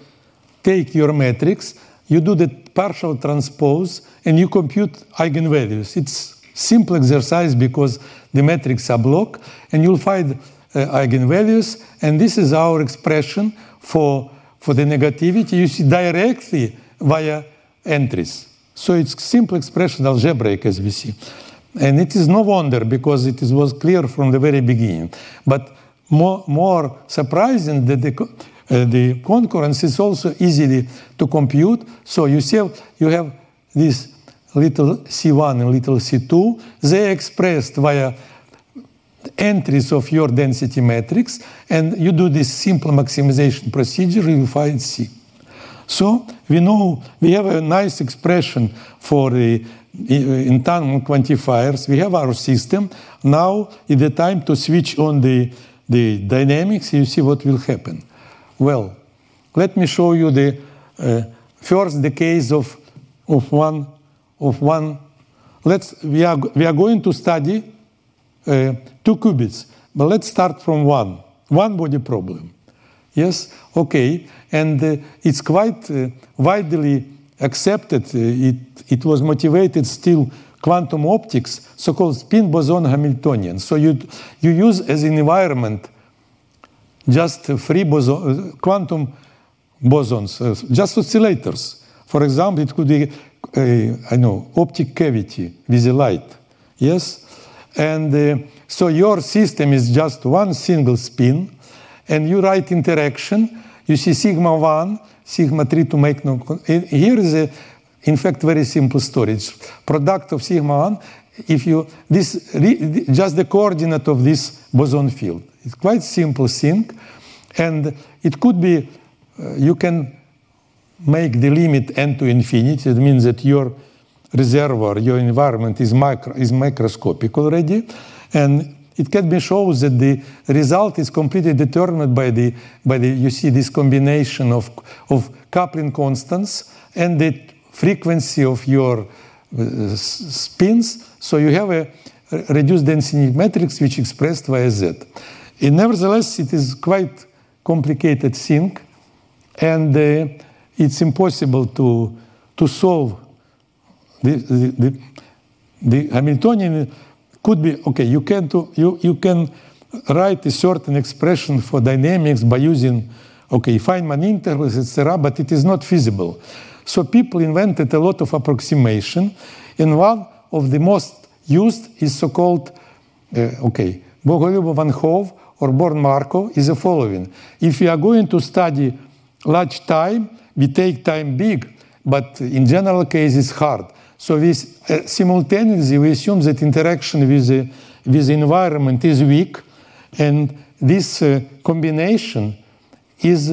[SPEAKER 3] take your matrix, you do the partial transpose, and you compute eigenvalues. It's simple exercise because the matrix are block, and you'll find uh, eigenvalues, and this is our expression for for the negativity. You see directly via entries. So it's simple expression algebraic as we see. And it is no wonder because it is, was clear from the very beginning. But more, more surprising that the, uh, the concurrence is also easily to compute. So you see, you have this little c1 and little c2. They are expressed via entries of your density matrix, and you do this simple maximization procedure, you find C. So we know we have a nice expression for the entanglement quantifiers. We have our system. Now is the time to switch on the the dynamics, you see what will happen. Well, let me show you the uh, first the case of of one of one. Let's we are we are going to study uh, two qubits, but let's start from one one body problem. Yes, okay, and uh, it's quite uh, widely accepted. Uh, it it was motivated still quantum optics, so-called spin boson Hamiltonian. So you, you use as an environment just free boson, quantum bosons, uh, just oscillators. For example, it could be, uh, I know, optic cavity with a light. Yes? And uh, so your system is just one single spin, and you write interaction. You see sigma 1, sigma 3 to make no. Here is a in fact, very simple story. It's product of sigma 1. If you this just the coordinate of this boson field. It's quite simple thing, and it could be uh, you can make the limit n to infinity. It means that your reservoir, your environment is micro is microscopic already, and it can be shown that the result is completely determined by the by the you see this combination of of coupling constants and the frequency of your uh, spins. So you have a reduced density matrix which expressed via z. And nevertheless, it is quite complicated thing, and uh, it's impossible to to solve the, the, the, Hamiltonian could be okay. You can to, you you can write a certain expression for dynamics by using okay Feynman integrals etc. But it is not feasible. So people invented a lot of approximation, and one of the most used is so-called, uh, okay, Bogoliubov-Van Hove or Born-Markov is the following. If we are going to study large time, we take time big, but in general case it's hard. So we uh, simultaneously we assume that interaction with the with environment is weak, and this uh, combination is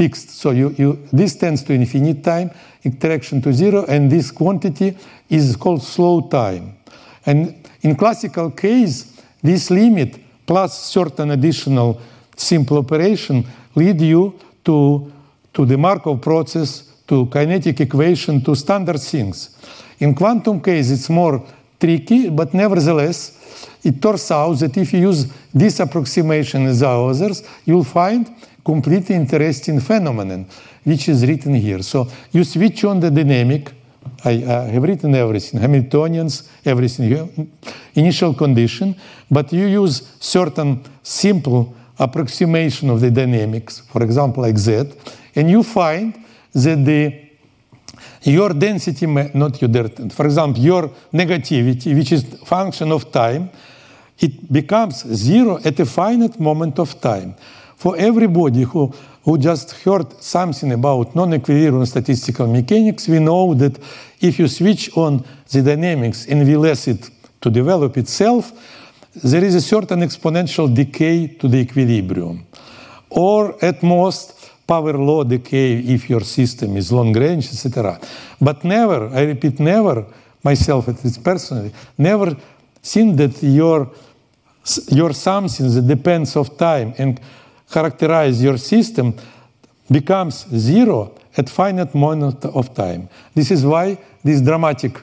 [SPEAKER 3] fixed. So you, you, this tends to infinite time, interaction to zero, and this quantity is called slow time. And in classical case, this limit plus certain additional simple operation lead you to, to the Markov process, to kinetic equation, to standard things. In quantum case, it's more tricky, but nevertheless, it turns out that if you use this approximation as others, you'll find completely interesting phenomenon, which is written here. So you switch on the dynamic. I, have written everything, Hamiltonians, everything, initial condition, but you use certain simple approximation of the dynamics, for example, like that, and you find that the your density, not your density, for example, your negativity, which is function of time, it becomes zero at a finite moment of time. For everybody who, who just heard something about non-equilibrium statistical mechanics, we know that if you switch on the dynamics and we let it to develop itself, there is a certain exponential decay to the equilibrium. Or at most, power law decay if your system is long range, etc. But never, I repeat, never, myself at least personally, never seen that your, your something that depends of time and characterize your system becomes zero at finite moment of time. This is why this dramatic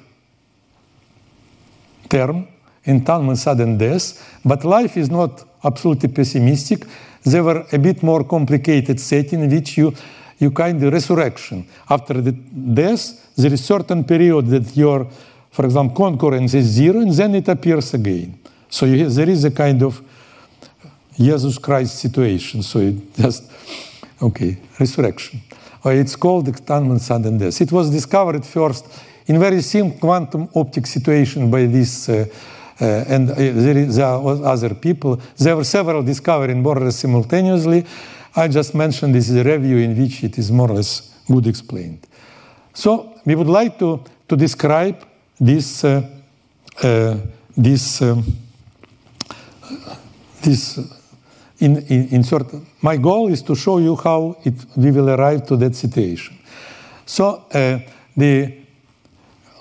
[SPEAKER 3] term, in entanglement, sudden death, but life is not absolutely pessimistic. There were a bit more complicated setting in which you, you kind of resurrection. After the death, there is certain period that your, for example, concurrence is zero, and then it appears again. So you, there is a kind of Jesus Christ situation. So it just, okay, resurrection. Uh, it's called entanglement, sudden death. It was discovered first in very simple quantum optic situation by this, uh, uh, and uh, there, is, there are other people. There were several discovered more or less simultaneously. I just mentioned this is a review in which it is more or less good explained. So we would like to, to describe this, uh, uh, this, um, this in, in, in sort my goal is to show you how it, we will arrive to that situation. So uh, the,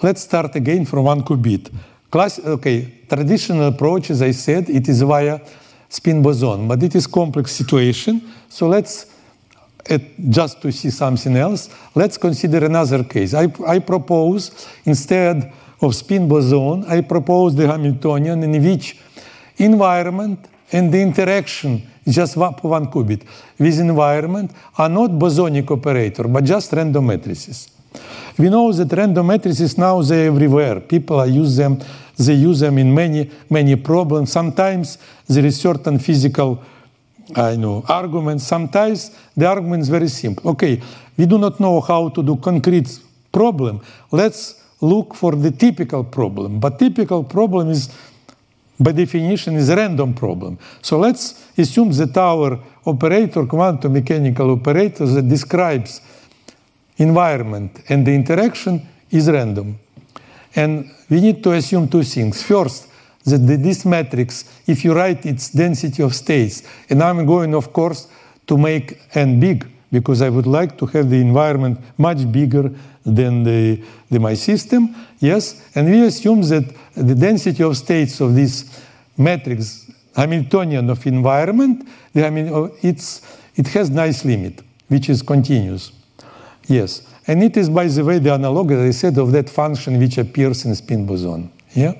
[SPEAKER 3] let's start again from one qubit. Class, okay, traditional approach, as I said, it is via spin boson, but it is complex situation. So let's, uh, just to see something else, let's consider another case. I, I propose, instead of spin boson, I propose the Hamiltonian in which environment and the interaction just one, qubit with environment are not bosonic operator, but just random matrices. We know that random matrices now they're everywhere. People are use them. They use them in many many problems. Sometimes there is certain physical, I know, arguments. Sometimes the argument is very simple. Okay, we do not know how to do concrete problem. Let's look for the typical problem. But typical problem is by definition is a random problem. So let's assume that our operator, quantum mechanical operator that describes environment and the interaction is random. And we need to assume two things. First, that this matrix, if you write its density of states, and I'm going, of course, to make n big, because I would like to have the environment much bigger than the, the my system. Yes, and we assume that the density of states of this matrix Hamiltonian of environment, the Hamil oh, it's, it has nice limit, which is continuous. Yes, and it is, by the way, the analog, as I said, of that function which appears in spin boson. Yeah.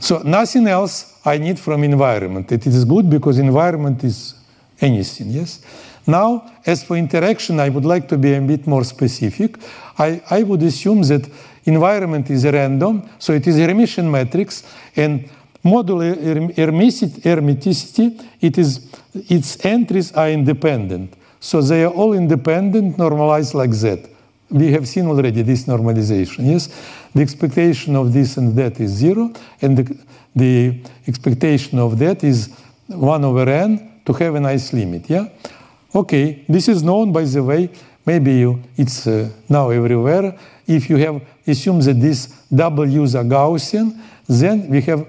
[SPEAKER 3] So nothing else I need from environment. It is good because environment is anything. Yes. Now, as for interaction, I would like to be a bit more specific. I, I would assume that environment is random, so it is a Hermitian matrix, and modular hermiticity, it is, its entries are independent. So they are all independent, normalized like that. We have seen already this normalization, yes? The expectation of this and that is zero, and the, the expectation of that is 1 over n to have a nice limit, yeah? Okay, this is known, by the way, maybe you, it's uh, now everywhere. If you have assumed that these W's are Gaussian, then we have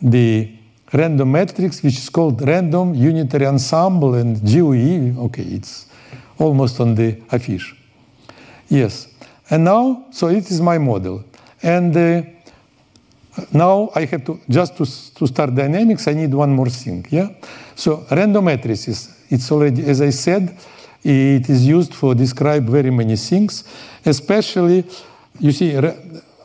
[SPEAKER 3] the random matrix, which is called random unitary ensemble and GUE. Okay, it's almost on the affiche. Yes. And now, so it is my model. And uh, now I have to, just to, to start dynamics, I need one more thing. Yeah. So random matrices, it's already, as I said, it is used for describe very many things, especially, you see,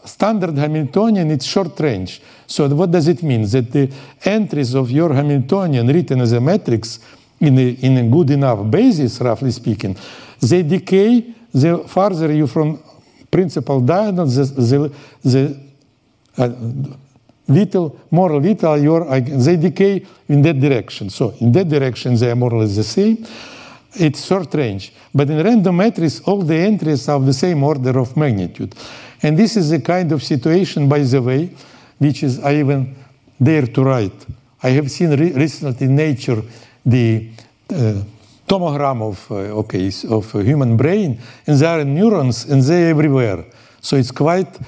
[SPEAKER 3] standard Hamiltonian, it's short range. So what does it mean? That the entries of your Hamiltonian written as a matrix in a, in a good enough basis, roughly speaking, they decay the farther you from principal diagonal, the, the, the uh, little, more or little, your, they decay in that direction. So in that direction, they are more or less the same. It's short range. But in random matrix, all the entries are of the same order of magnitude. And this is a kind of situation, by the way, which is I even dare to write. I have seen re recently in Nature the uh, tomogram of uh, okay of human brain, and there are neurons, and they're everywhere. So it's quite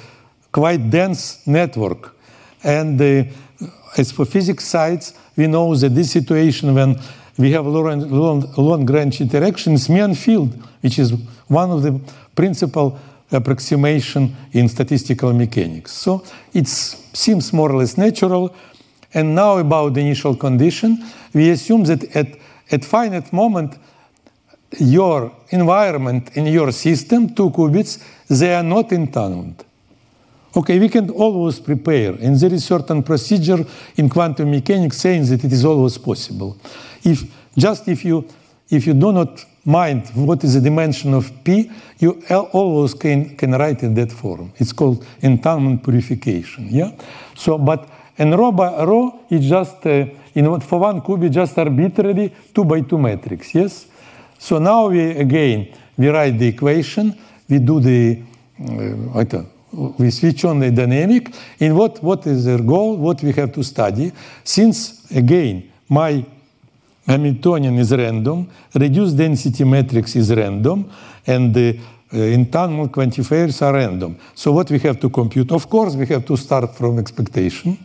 [SPEAKER 3] quite dense network. And uh, as for physics sides, we know that this situation when we have long-range interactions, Mean field, which is one of the principal approximation in statistical mechanics. So it seems more or less natural. And now about the initial condition, we assume that at, at finite moment, your environment in your system, two qubits, they are not entangled. Okay, we can always prepare, and there is certain procedure in quantum mechanics saying that it is always possible. If just if you if you do not mind what is the dimension of p, you always can, can write in that form. It's called entanglement purification. Yeah. So, but and rho by rho is just uh, in for one qubit just arbitrarily two by two matrix. Yes. So now we again we write the equation. We do the uh, we switch on the dynamic. And what what is their goal? What we have to study? Since again my Hamiltonian is random, reduced density matrix is random, and the uh, entanglement quantifiers are random. So what we have to compute? Of course, we have to start from expectation,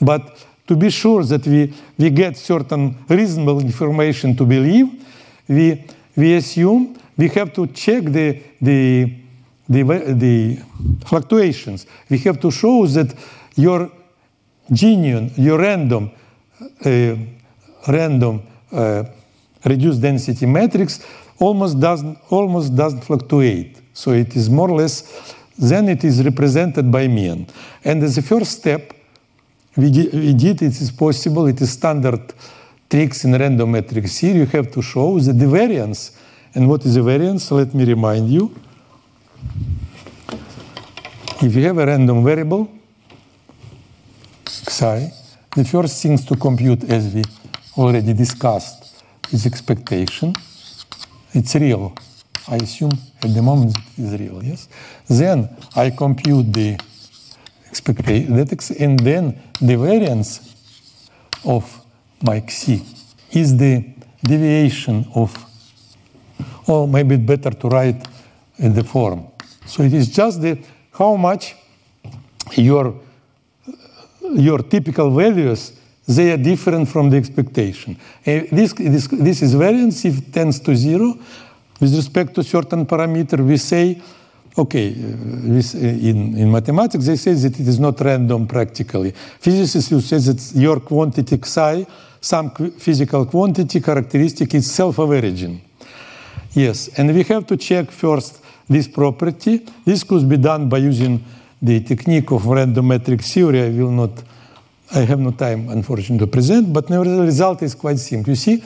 [SPEAKER 3] but to be sure that we, we get certain reasonable information to believe, we, we assume we have to check the, the, the, the fluctuations. We have to show that your genuine, your random, uh, random uh, reduced density matrix almost doesn't almost doesn't fluctuate. So it is more or less then it is represented by mean. And as a first step, we, di we did it is possible. It is standard tricks in random matrix here. You have to show that the variance. And what is the variance? Let me remind you. If you have a random variable, psi, the first things to compute as we already discussed is expectation. It's real. I assume at the moment it is real, yes? Then I compute the expectation, and then the variance of my xi is the deviation of, or maybe better to write in the form. So it is just the how much your your typical values they are different from the expectation. Uh, this, this, this is variance if tends to zero. With respect to certain parameter, we say, okay, uh, in, in mathematics, they say that it is not random practically. Physicists will say that your quantity psi, some qu physical quantity characteristic is self-averaging. Yes, and we have to check first this property. This could be done by using the technique of random matrix theory. I will not I have no time, unfortunately, to present, but nevertheless, the result is quite simple. You see,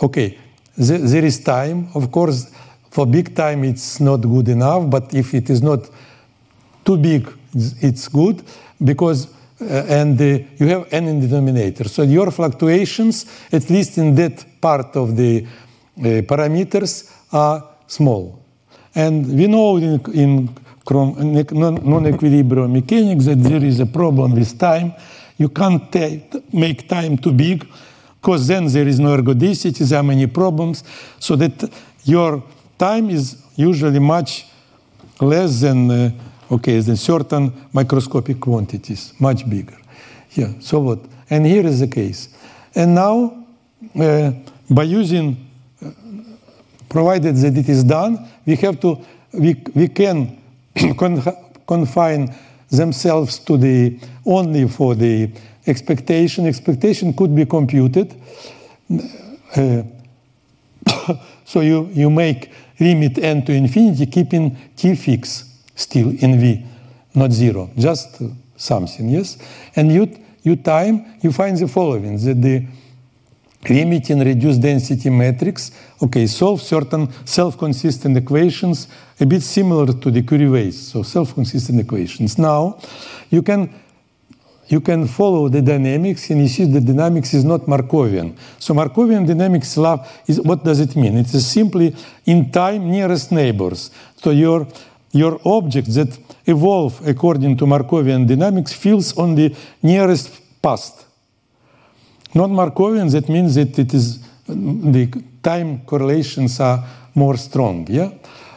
[SPEAKER 3] okay, there is time. Of course, for big time, it's not good enough, but if it is not too big, it's good because uh, and uh, you have n in the denominator. So your fluctuations, at least in that part of the uh, parameters, are small. And we know in, in non-equilibrium mechanics that there is a problem with time you can't make time too big because then there is no ergodicity, there are many problems. So that your time is usually much less than, uh, okay, than certain microscopic quantities, much bigger. Yeah, so what? And here is the case. And now, uh, by using, provided that it is done, we have to, we, we can confine themselves to the, only for the expectation. Expectation could be computed. Uh, so you, you make limit n to infinity, keeping t fix still in v, not zero, just something, yes? And you, you time, you find the following, that the limit in reduced density matrix, okay, solve certain self-consistent equations, a bit similar to the Curie-Weiss, so self-consistent equations. Now, you can you can follow the dynamics and you see the dynamics is not Markovian. So Markovian dynamics love is what does it mean? It is simply in time nearest neighbors. So your your object that evolve according to Markovian dynamics feels on the nearest past. Not Markovian, that means that it is the time correlations are more strong. Yeah.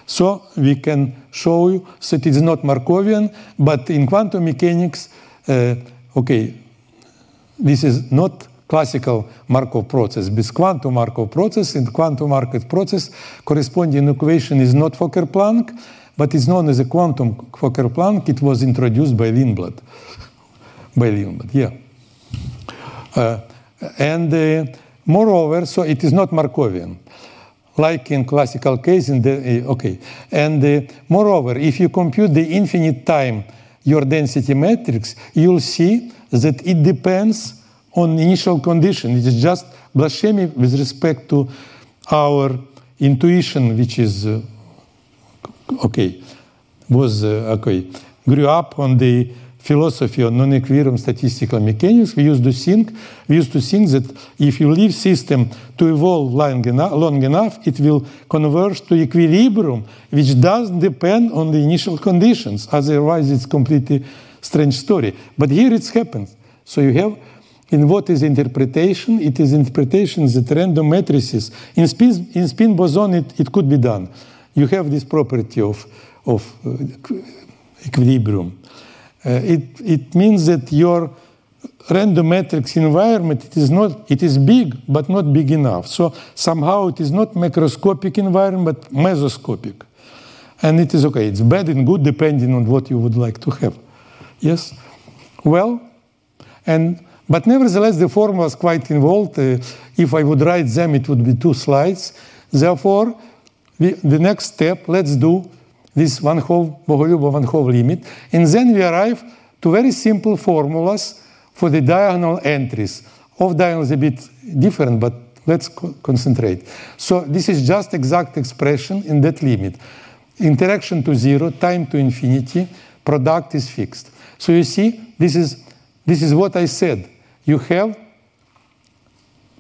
[SPEAKER 3] So we can show you that it's not Markovian, but in quantum mechanics, uh, okay, this is not classical Markov process. This quantum Markov process and quantum Markov process corresponding equation is not Fokker-Planck, but it's known as a quantum Fokker-Planck. It was introduced by Lindblad. By Lindblad, yeah. Uh, and uh, moreover, so it is not Markovian, like in classical case. In the uh, okay, and uh, moreover, if you compute the infinite time your density matrix, you'll see that it depends on initial condition. It is just blasphemy with respect to our intuition, which is uh, okay, was uh, okay, grew up on the philosophy of non-equilibrium statistical mechanics. We used to think, we used to think that if you leave system to evolve long enough, long enough, it will converge to equilibrium, which doesn't depend on the initial conditions. Otherwise, it's completely strange story. But here it's happens. So you have in what is interpretation? It is interpretation that random matrices in spin, in spin boson it, it could be done. You have this property of of uh, equilibrium. Uh, it, it means that your random matrix environment it is not it is big but not big enough. So somehow it is not macroscopic environment but mesoscopic. And it is okay. It's bad and good depending on what you would like to have. Yes? Well and but nevertheless the form was quite involved. Uh, if i would write them it would be two slides. Therefore we, the next step let's do this van Hove, Bogolyubov van Hove limit. And then we arrive to very simple formulas for the diagonal entries. Of diagonal is a bit different, but let's co concentrate. So this is just exact expression in that limit. Interaction to zero, time to infinity, product is fixed. So you see, this is, this is what I said. You have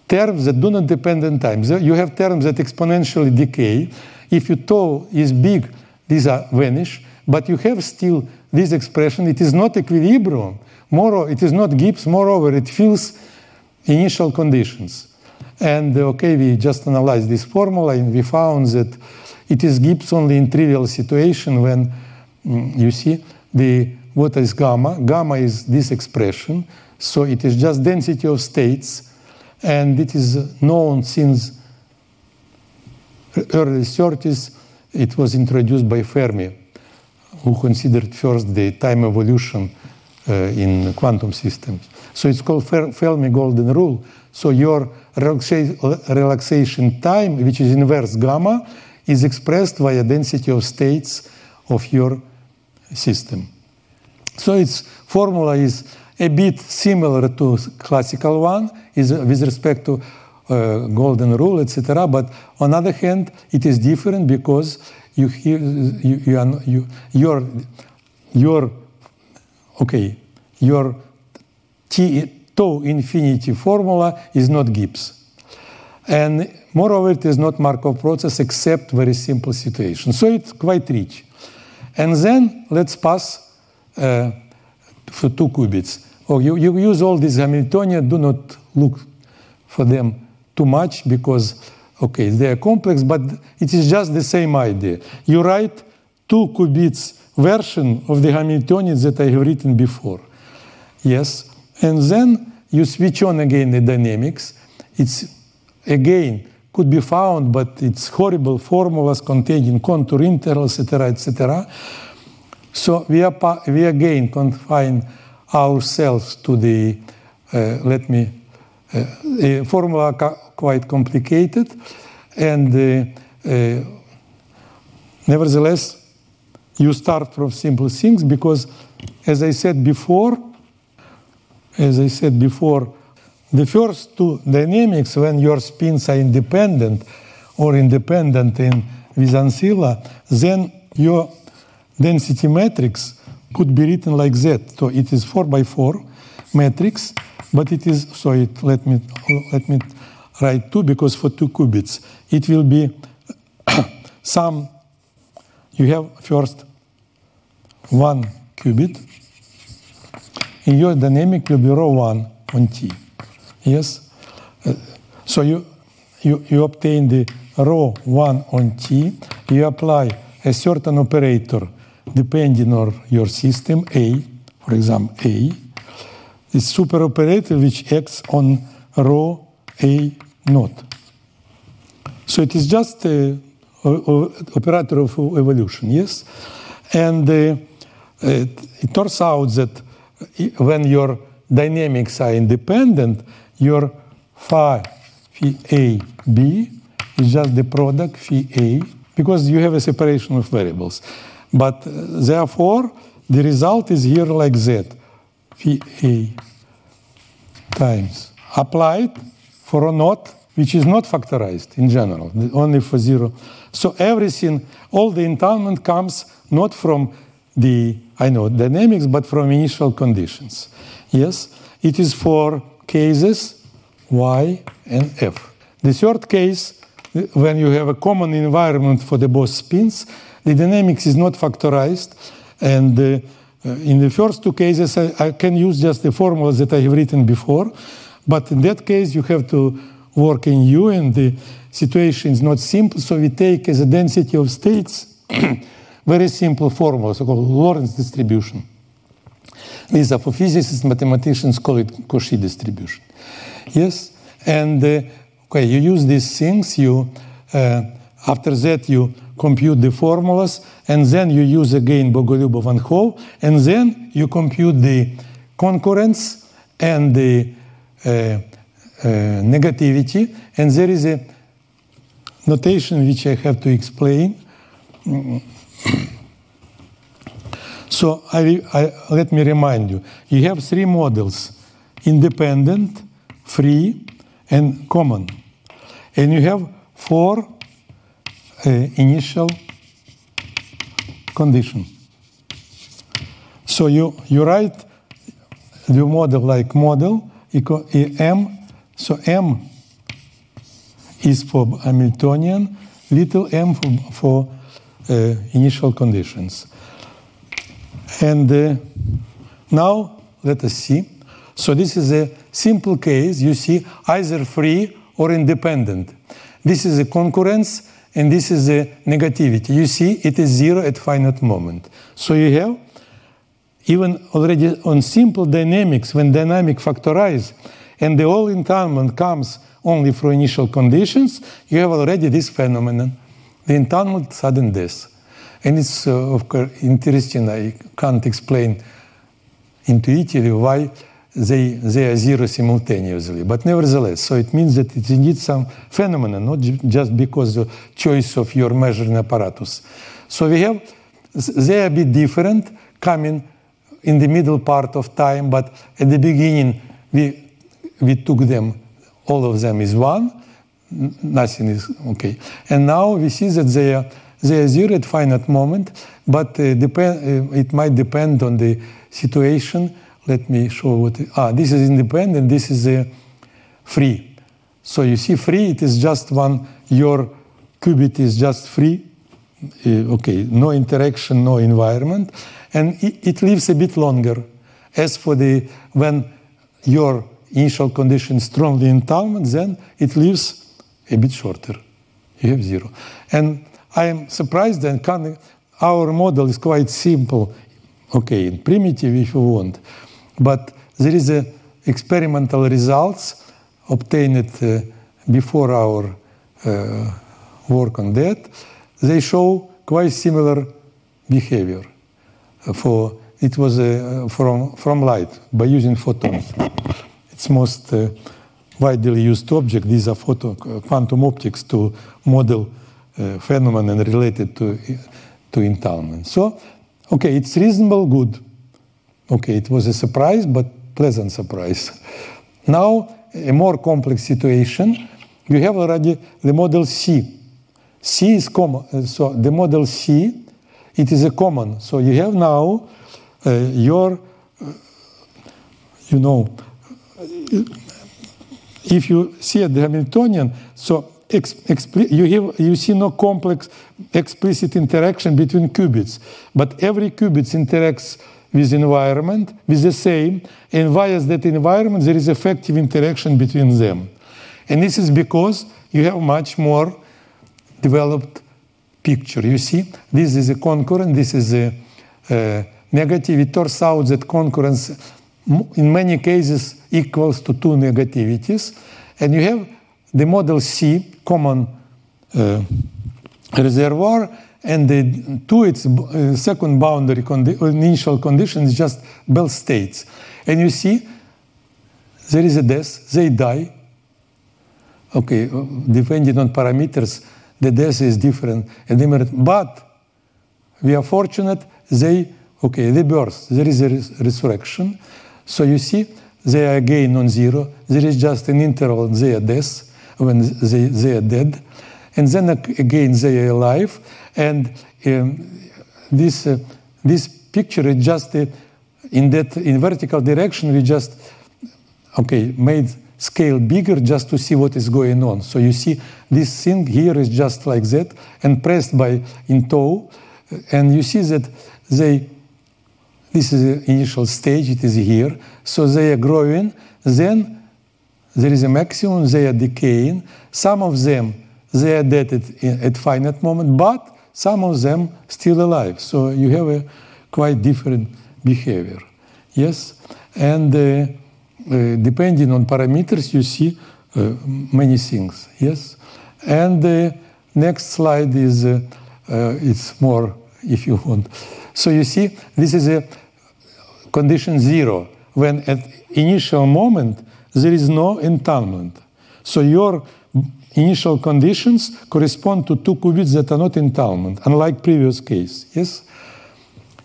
[SPEAKER 3] terms that do not depend on time. You have terms that exponentially decay. If your tau is big, these are vanish, but you have still this expression. It is not equilibrium. Moreover, it is not Gibbs. Moreover, it fills initial conditions. And okay, we just analyzed this formula and we found that it is Gibbs only in trivial situation when mm, you see the what is gamma. Gamma is this expression, so it is just density of states, and it is known since early 30s it was introduced by Fermi, who considered first the time evolution uh, in quantum systems. So it's called Fermi golden rule. So your relaxation time, which is inverse gamma, is expressed via density of states of your system. So its formula is a bit similar to classical one, is with respect to uh, golden rule, etc. But on the other hand, it is different because you you, you are you your your okay your t tau infinity formula is not Gibbs, and moreover it is not Markov process except very simple situation. So it's quite rich. And then let's pass uh, for two qubits. Oh, you, you use all these Hamiltonian. Do not look for them too much because, okay, they are complex, but it is just the same idea. You write two qubits version of the Hamiltonian that I have written before. Yes, And then you switch on again the dynamics. It's again could be found, but it's horrible formulas containing contour integrals, etc., etc. So we are we again confine ourselves to the uh, let me uh, formula quite complicated, and uh, uh, nevertheless you start from simple things because, as I said before, as I said before, the first two dynamics, when your spins are independent or independent in with ancilla, then your density matrix could be written like that. So it is 4 by 4 matrix, but it is, so it, let me, let me write 2 because for 2 qubits, it will be some, you have first one qubit, and your dynamic will be rho 1 on T. Yes? Uh, so you, you, you obtain the rho 1 on T, you apply a certain operator depending on your system, A, for example, A, this super operator which acts on rho A naught. So it is just a, operator of evolution, yes? And uh, it, it turns out that when your dynamics are independent, your phi phi A B is just the product phi A because you have a separation of variables. But uh, therefore, the result is here like that phi A times applied for a knot which is not factorized in general, only for zero. So everything, all the entanglement comes not from the, I know, dynamics, but from initial conditions. Yes, it is for cases Y and F. The third case, when you have a common environment for the both spins, the dynamics is not factorized. And uh, in the first two cases, I, I, can use just the formulas that I have written before. But in that case, you have to work in U, and the situation is not simple. So we take as a density of states very simple formula, so called Lorentz distribution. These are for physicists, mathematicians call it Cauchy distribution. Yes, and uh, okay, you use these things. You uh, after that you compute the formulas, and then you use again Bogolyubov van Hove, and then you compute the concurrence and the negativity, and there is a notation which I have to explain. So I, I, let me remind you, you have three models, independent, free, and common. And you have four uh, initial condition. So you, you write the model like model, equal so M is for Hamiltonian, little m for, for uh, initial conditions. And uh, now let us see. So this is a simple case. You see either free or independent. This is a concurrence and this is a negativity. You see it is zero at finite moment. So you have even already on simple dynamics when dynamic factorize and the whole entanglement comes only through initial conditions, you have already this phenomenon, the entanglement sudden death. And it's, uh, of course, interesting. I can't explain intuitively why they, they are zero simultaneously. But nevertheless, so it means that it needs some phenomenon, not just because the choice of your measuring apparatus. So we have, they are a bit different, coming in the middle part of time, but at the beginning we, we took them, all of them is one, nothing is okay. And now we see that they are they are zero at finite moment, but uh, depend, uh, it might depend on the situation. Let me show what. ah, this is independent. This is uh, free. So you see, free. It is just one. Your qubit is just free. Uh, okay, no interaction, no environment, and it, lives a bit longer. As for the when your initial condition strongly entanglement, then it lives a bit shorter. You have zero, and I am surprised that our model is quite simple, okay, primitive if you want, but there is a experimental results obtained uh, before our uh, work on that, they show quite similar behavior. Uh, for it was uh, from from light by using photons. It's most uh, widely used object. These are photo quantum optics to model uh, phenomenon related to to entanglement. So, okay, it's reasonable, good. Okay, it was a surprise, but pleasant surprise. Now, a more complex situation. You have already the model C. C is common. So the model C, it is a common. So you have now uh, your, uh, you know, if you see at the Hamiltonian, so you, have, you see no complex explicit interaction between qubits, but every qubit interacts with environment with the same, and via that environment there is effective interaction between them. And this is because you have much more developed picture. You see, this is a concurrent, this is a, a negative. It turns out that concurrence in many cases equals to two negativities. And you have the model C, common uh, reservoir, and the, to its uh, second boundary condi initial condition is just Bell states. And you see, there is a death, they die. Okay, uh, depending on parameters, the death is different. And imminent. But we are fortunate, they, okay, they birth, there is a res resurrection. So you see, they are again non-zero. There is just an interval, they are death, when they, they are dead. And then again, they are alive and um, this, uh, this picture is just uh, in that in vertical direction, we just, okay, made scale bigger just to see what is going on. So you see this thing here is just like that and pressed by in tow. And you see that they, this is the initial stage, it is here. So they are growing. Then there is a maximum, they are decaying. Some of them, they are dead at, at finite moment, but some of them still alive. So you have a quite different behavior. Yes, and uh, depending on parameters, you see uh, many things. Yes, and the next slide is uh, uh, it's more if you want. So you see, this is a condition zero when at initial moment there is no entanglement. So your initial conditions correspond to two qubits that are not entanglement, unlike previous case. Yes?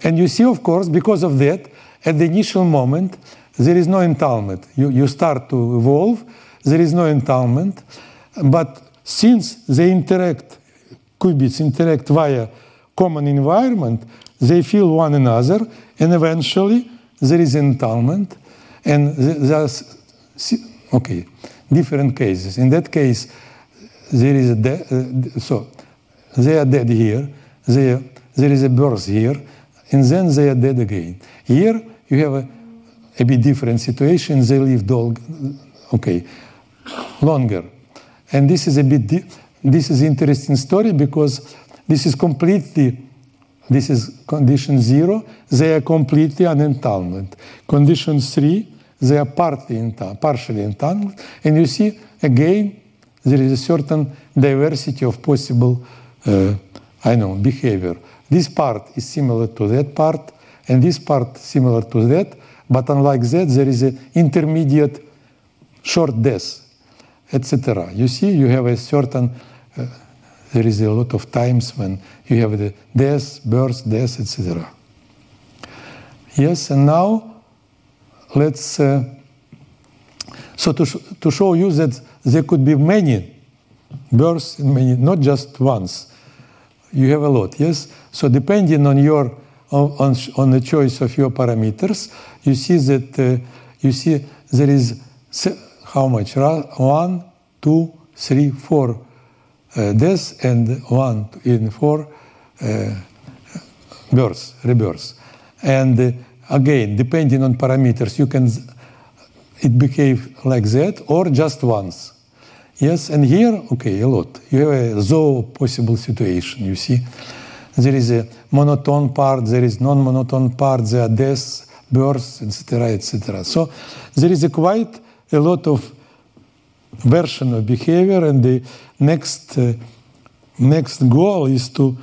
[SPEAKER 3] And you see, of course, because of that, at the initial moment, there is no entanglement. You, you start to evolve, there is no entanglement. But since they interact, qubits interact via common environment, they feel one another, and eventually there is entanglement. And there's, okay, different cases. In that case, there is a uh, so they are dead here, they there is a birth here, and then they are dead again. Here you have a, a bit different situation. They live dog, okay, longer, and this is a bit. This is interesting story because this is completely. This is condition zero. They are completely unentangled. Condition three, they are partly entangled, partially entangled, and you see again there is a certain diversity of possible, uh, I know, behavior. This part is similar to that part, and this part similar to that, but unlike that, there is an intermediate short death, etc. You see, you have a certain, uh, there is a lot of times when you have the death, birth, death, etc. Yes, and now let's, uh, so to, sh to show you that there could be many births, many, not just once. You have a lot, yes? So depending on your on, on the choice of your parameters, you see that uh, you see there is how much? One, two, three, four uh, deaths and one in four uh, births, rebirths. And uh, again, depending on parameters, you can it became like that or just once. Yes, and here, okay, a lot. You have a zoo possible situation, you see. There is a monotone part, there is non-monotone part, there are deaths, births, etc., etc. So there is a quite a lot of version of behavior, and the next uh, next goal is to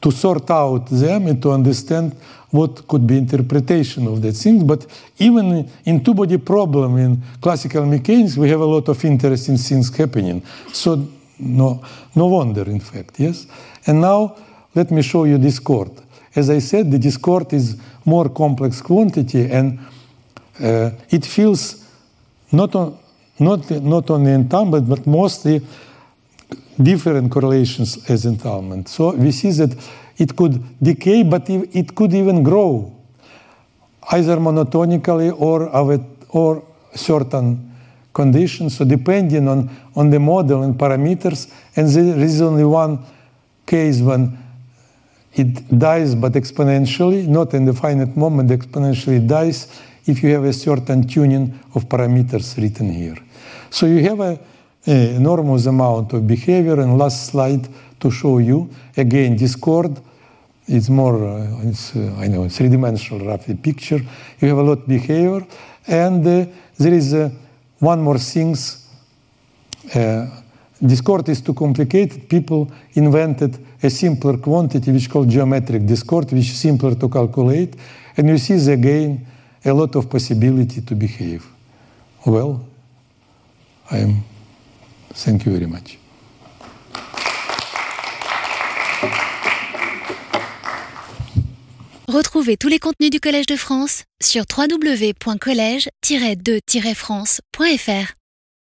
[SPEAKER 3] to sort out them and to understand what could be interpretation of that thing. But even in two-body problem in classical mechanics, we have a lot of interesting things happening. So no, no wonder, in fact, yes. And now let me show you this discord. As I said, the discord is more complex quantity, and uh, it feels not on, not not only entanglement, but mostly different correlations as entanglement. So we see that it could decay, but it could even grow, either monotonically or or certain conditions. So depending on, on the model and parameters, and there is only one case when it dies but exponentially, not in the finite moment, exponentially dies if you have a certain tuning of parameters written here. So you have a, enormous amount of behavior, and last slide to show you, again, discord, it's more, uh, it's, uh, I know, three-dimensional roughly picture. You have a lot of behavior, and uh, there is a one more things. Discord is too complicated. People invented a simpler quantity, which called geometric discord, which is simpler to calculate. And you see again a lot of possibility to behave. Well, I am. Thank you very much.
[SPEAKER 1] Retrouvez tous les contenus du Collège de France sur www.colège-2-france.fr.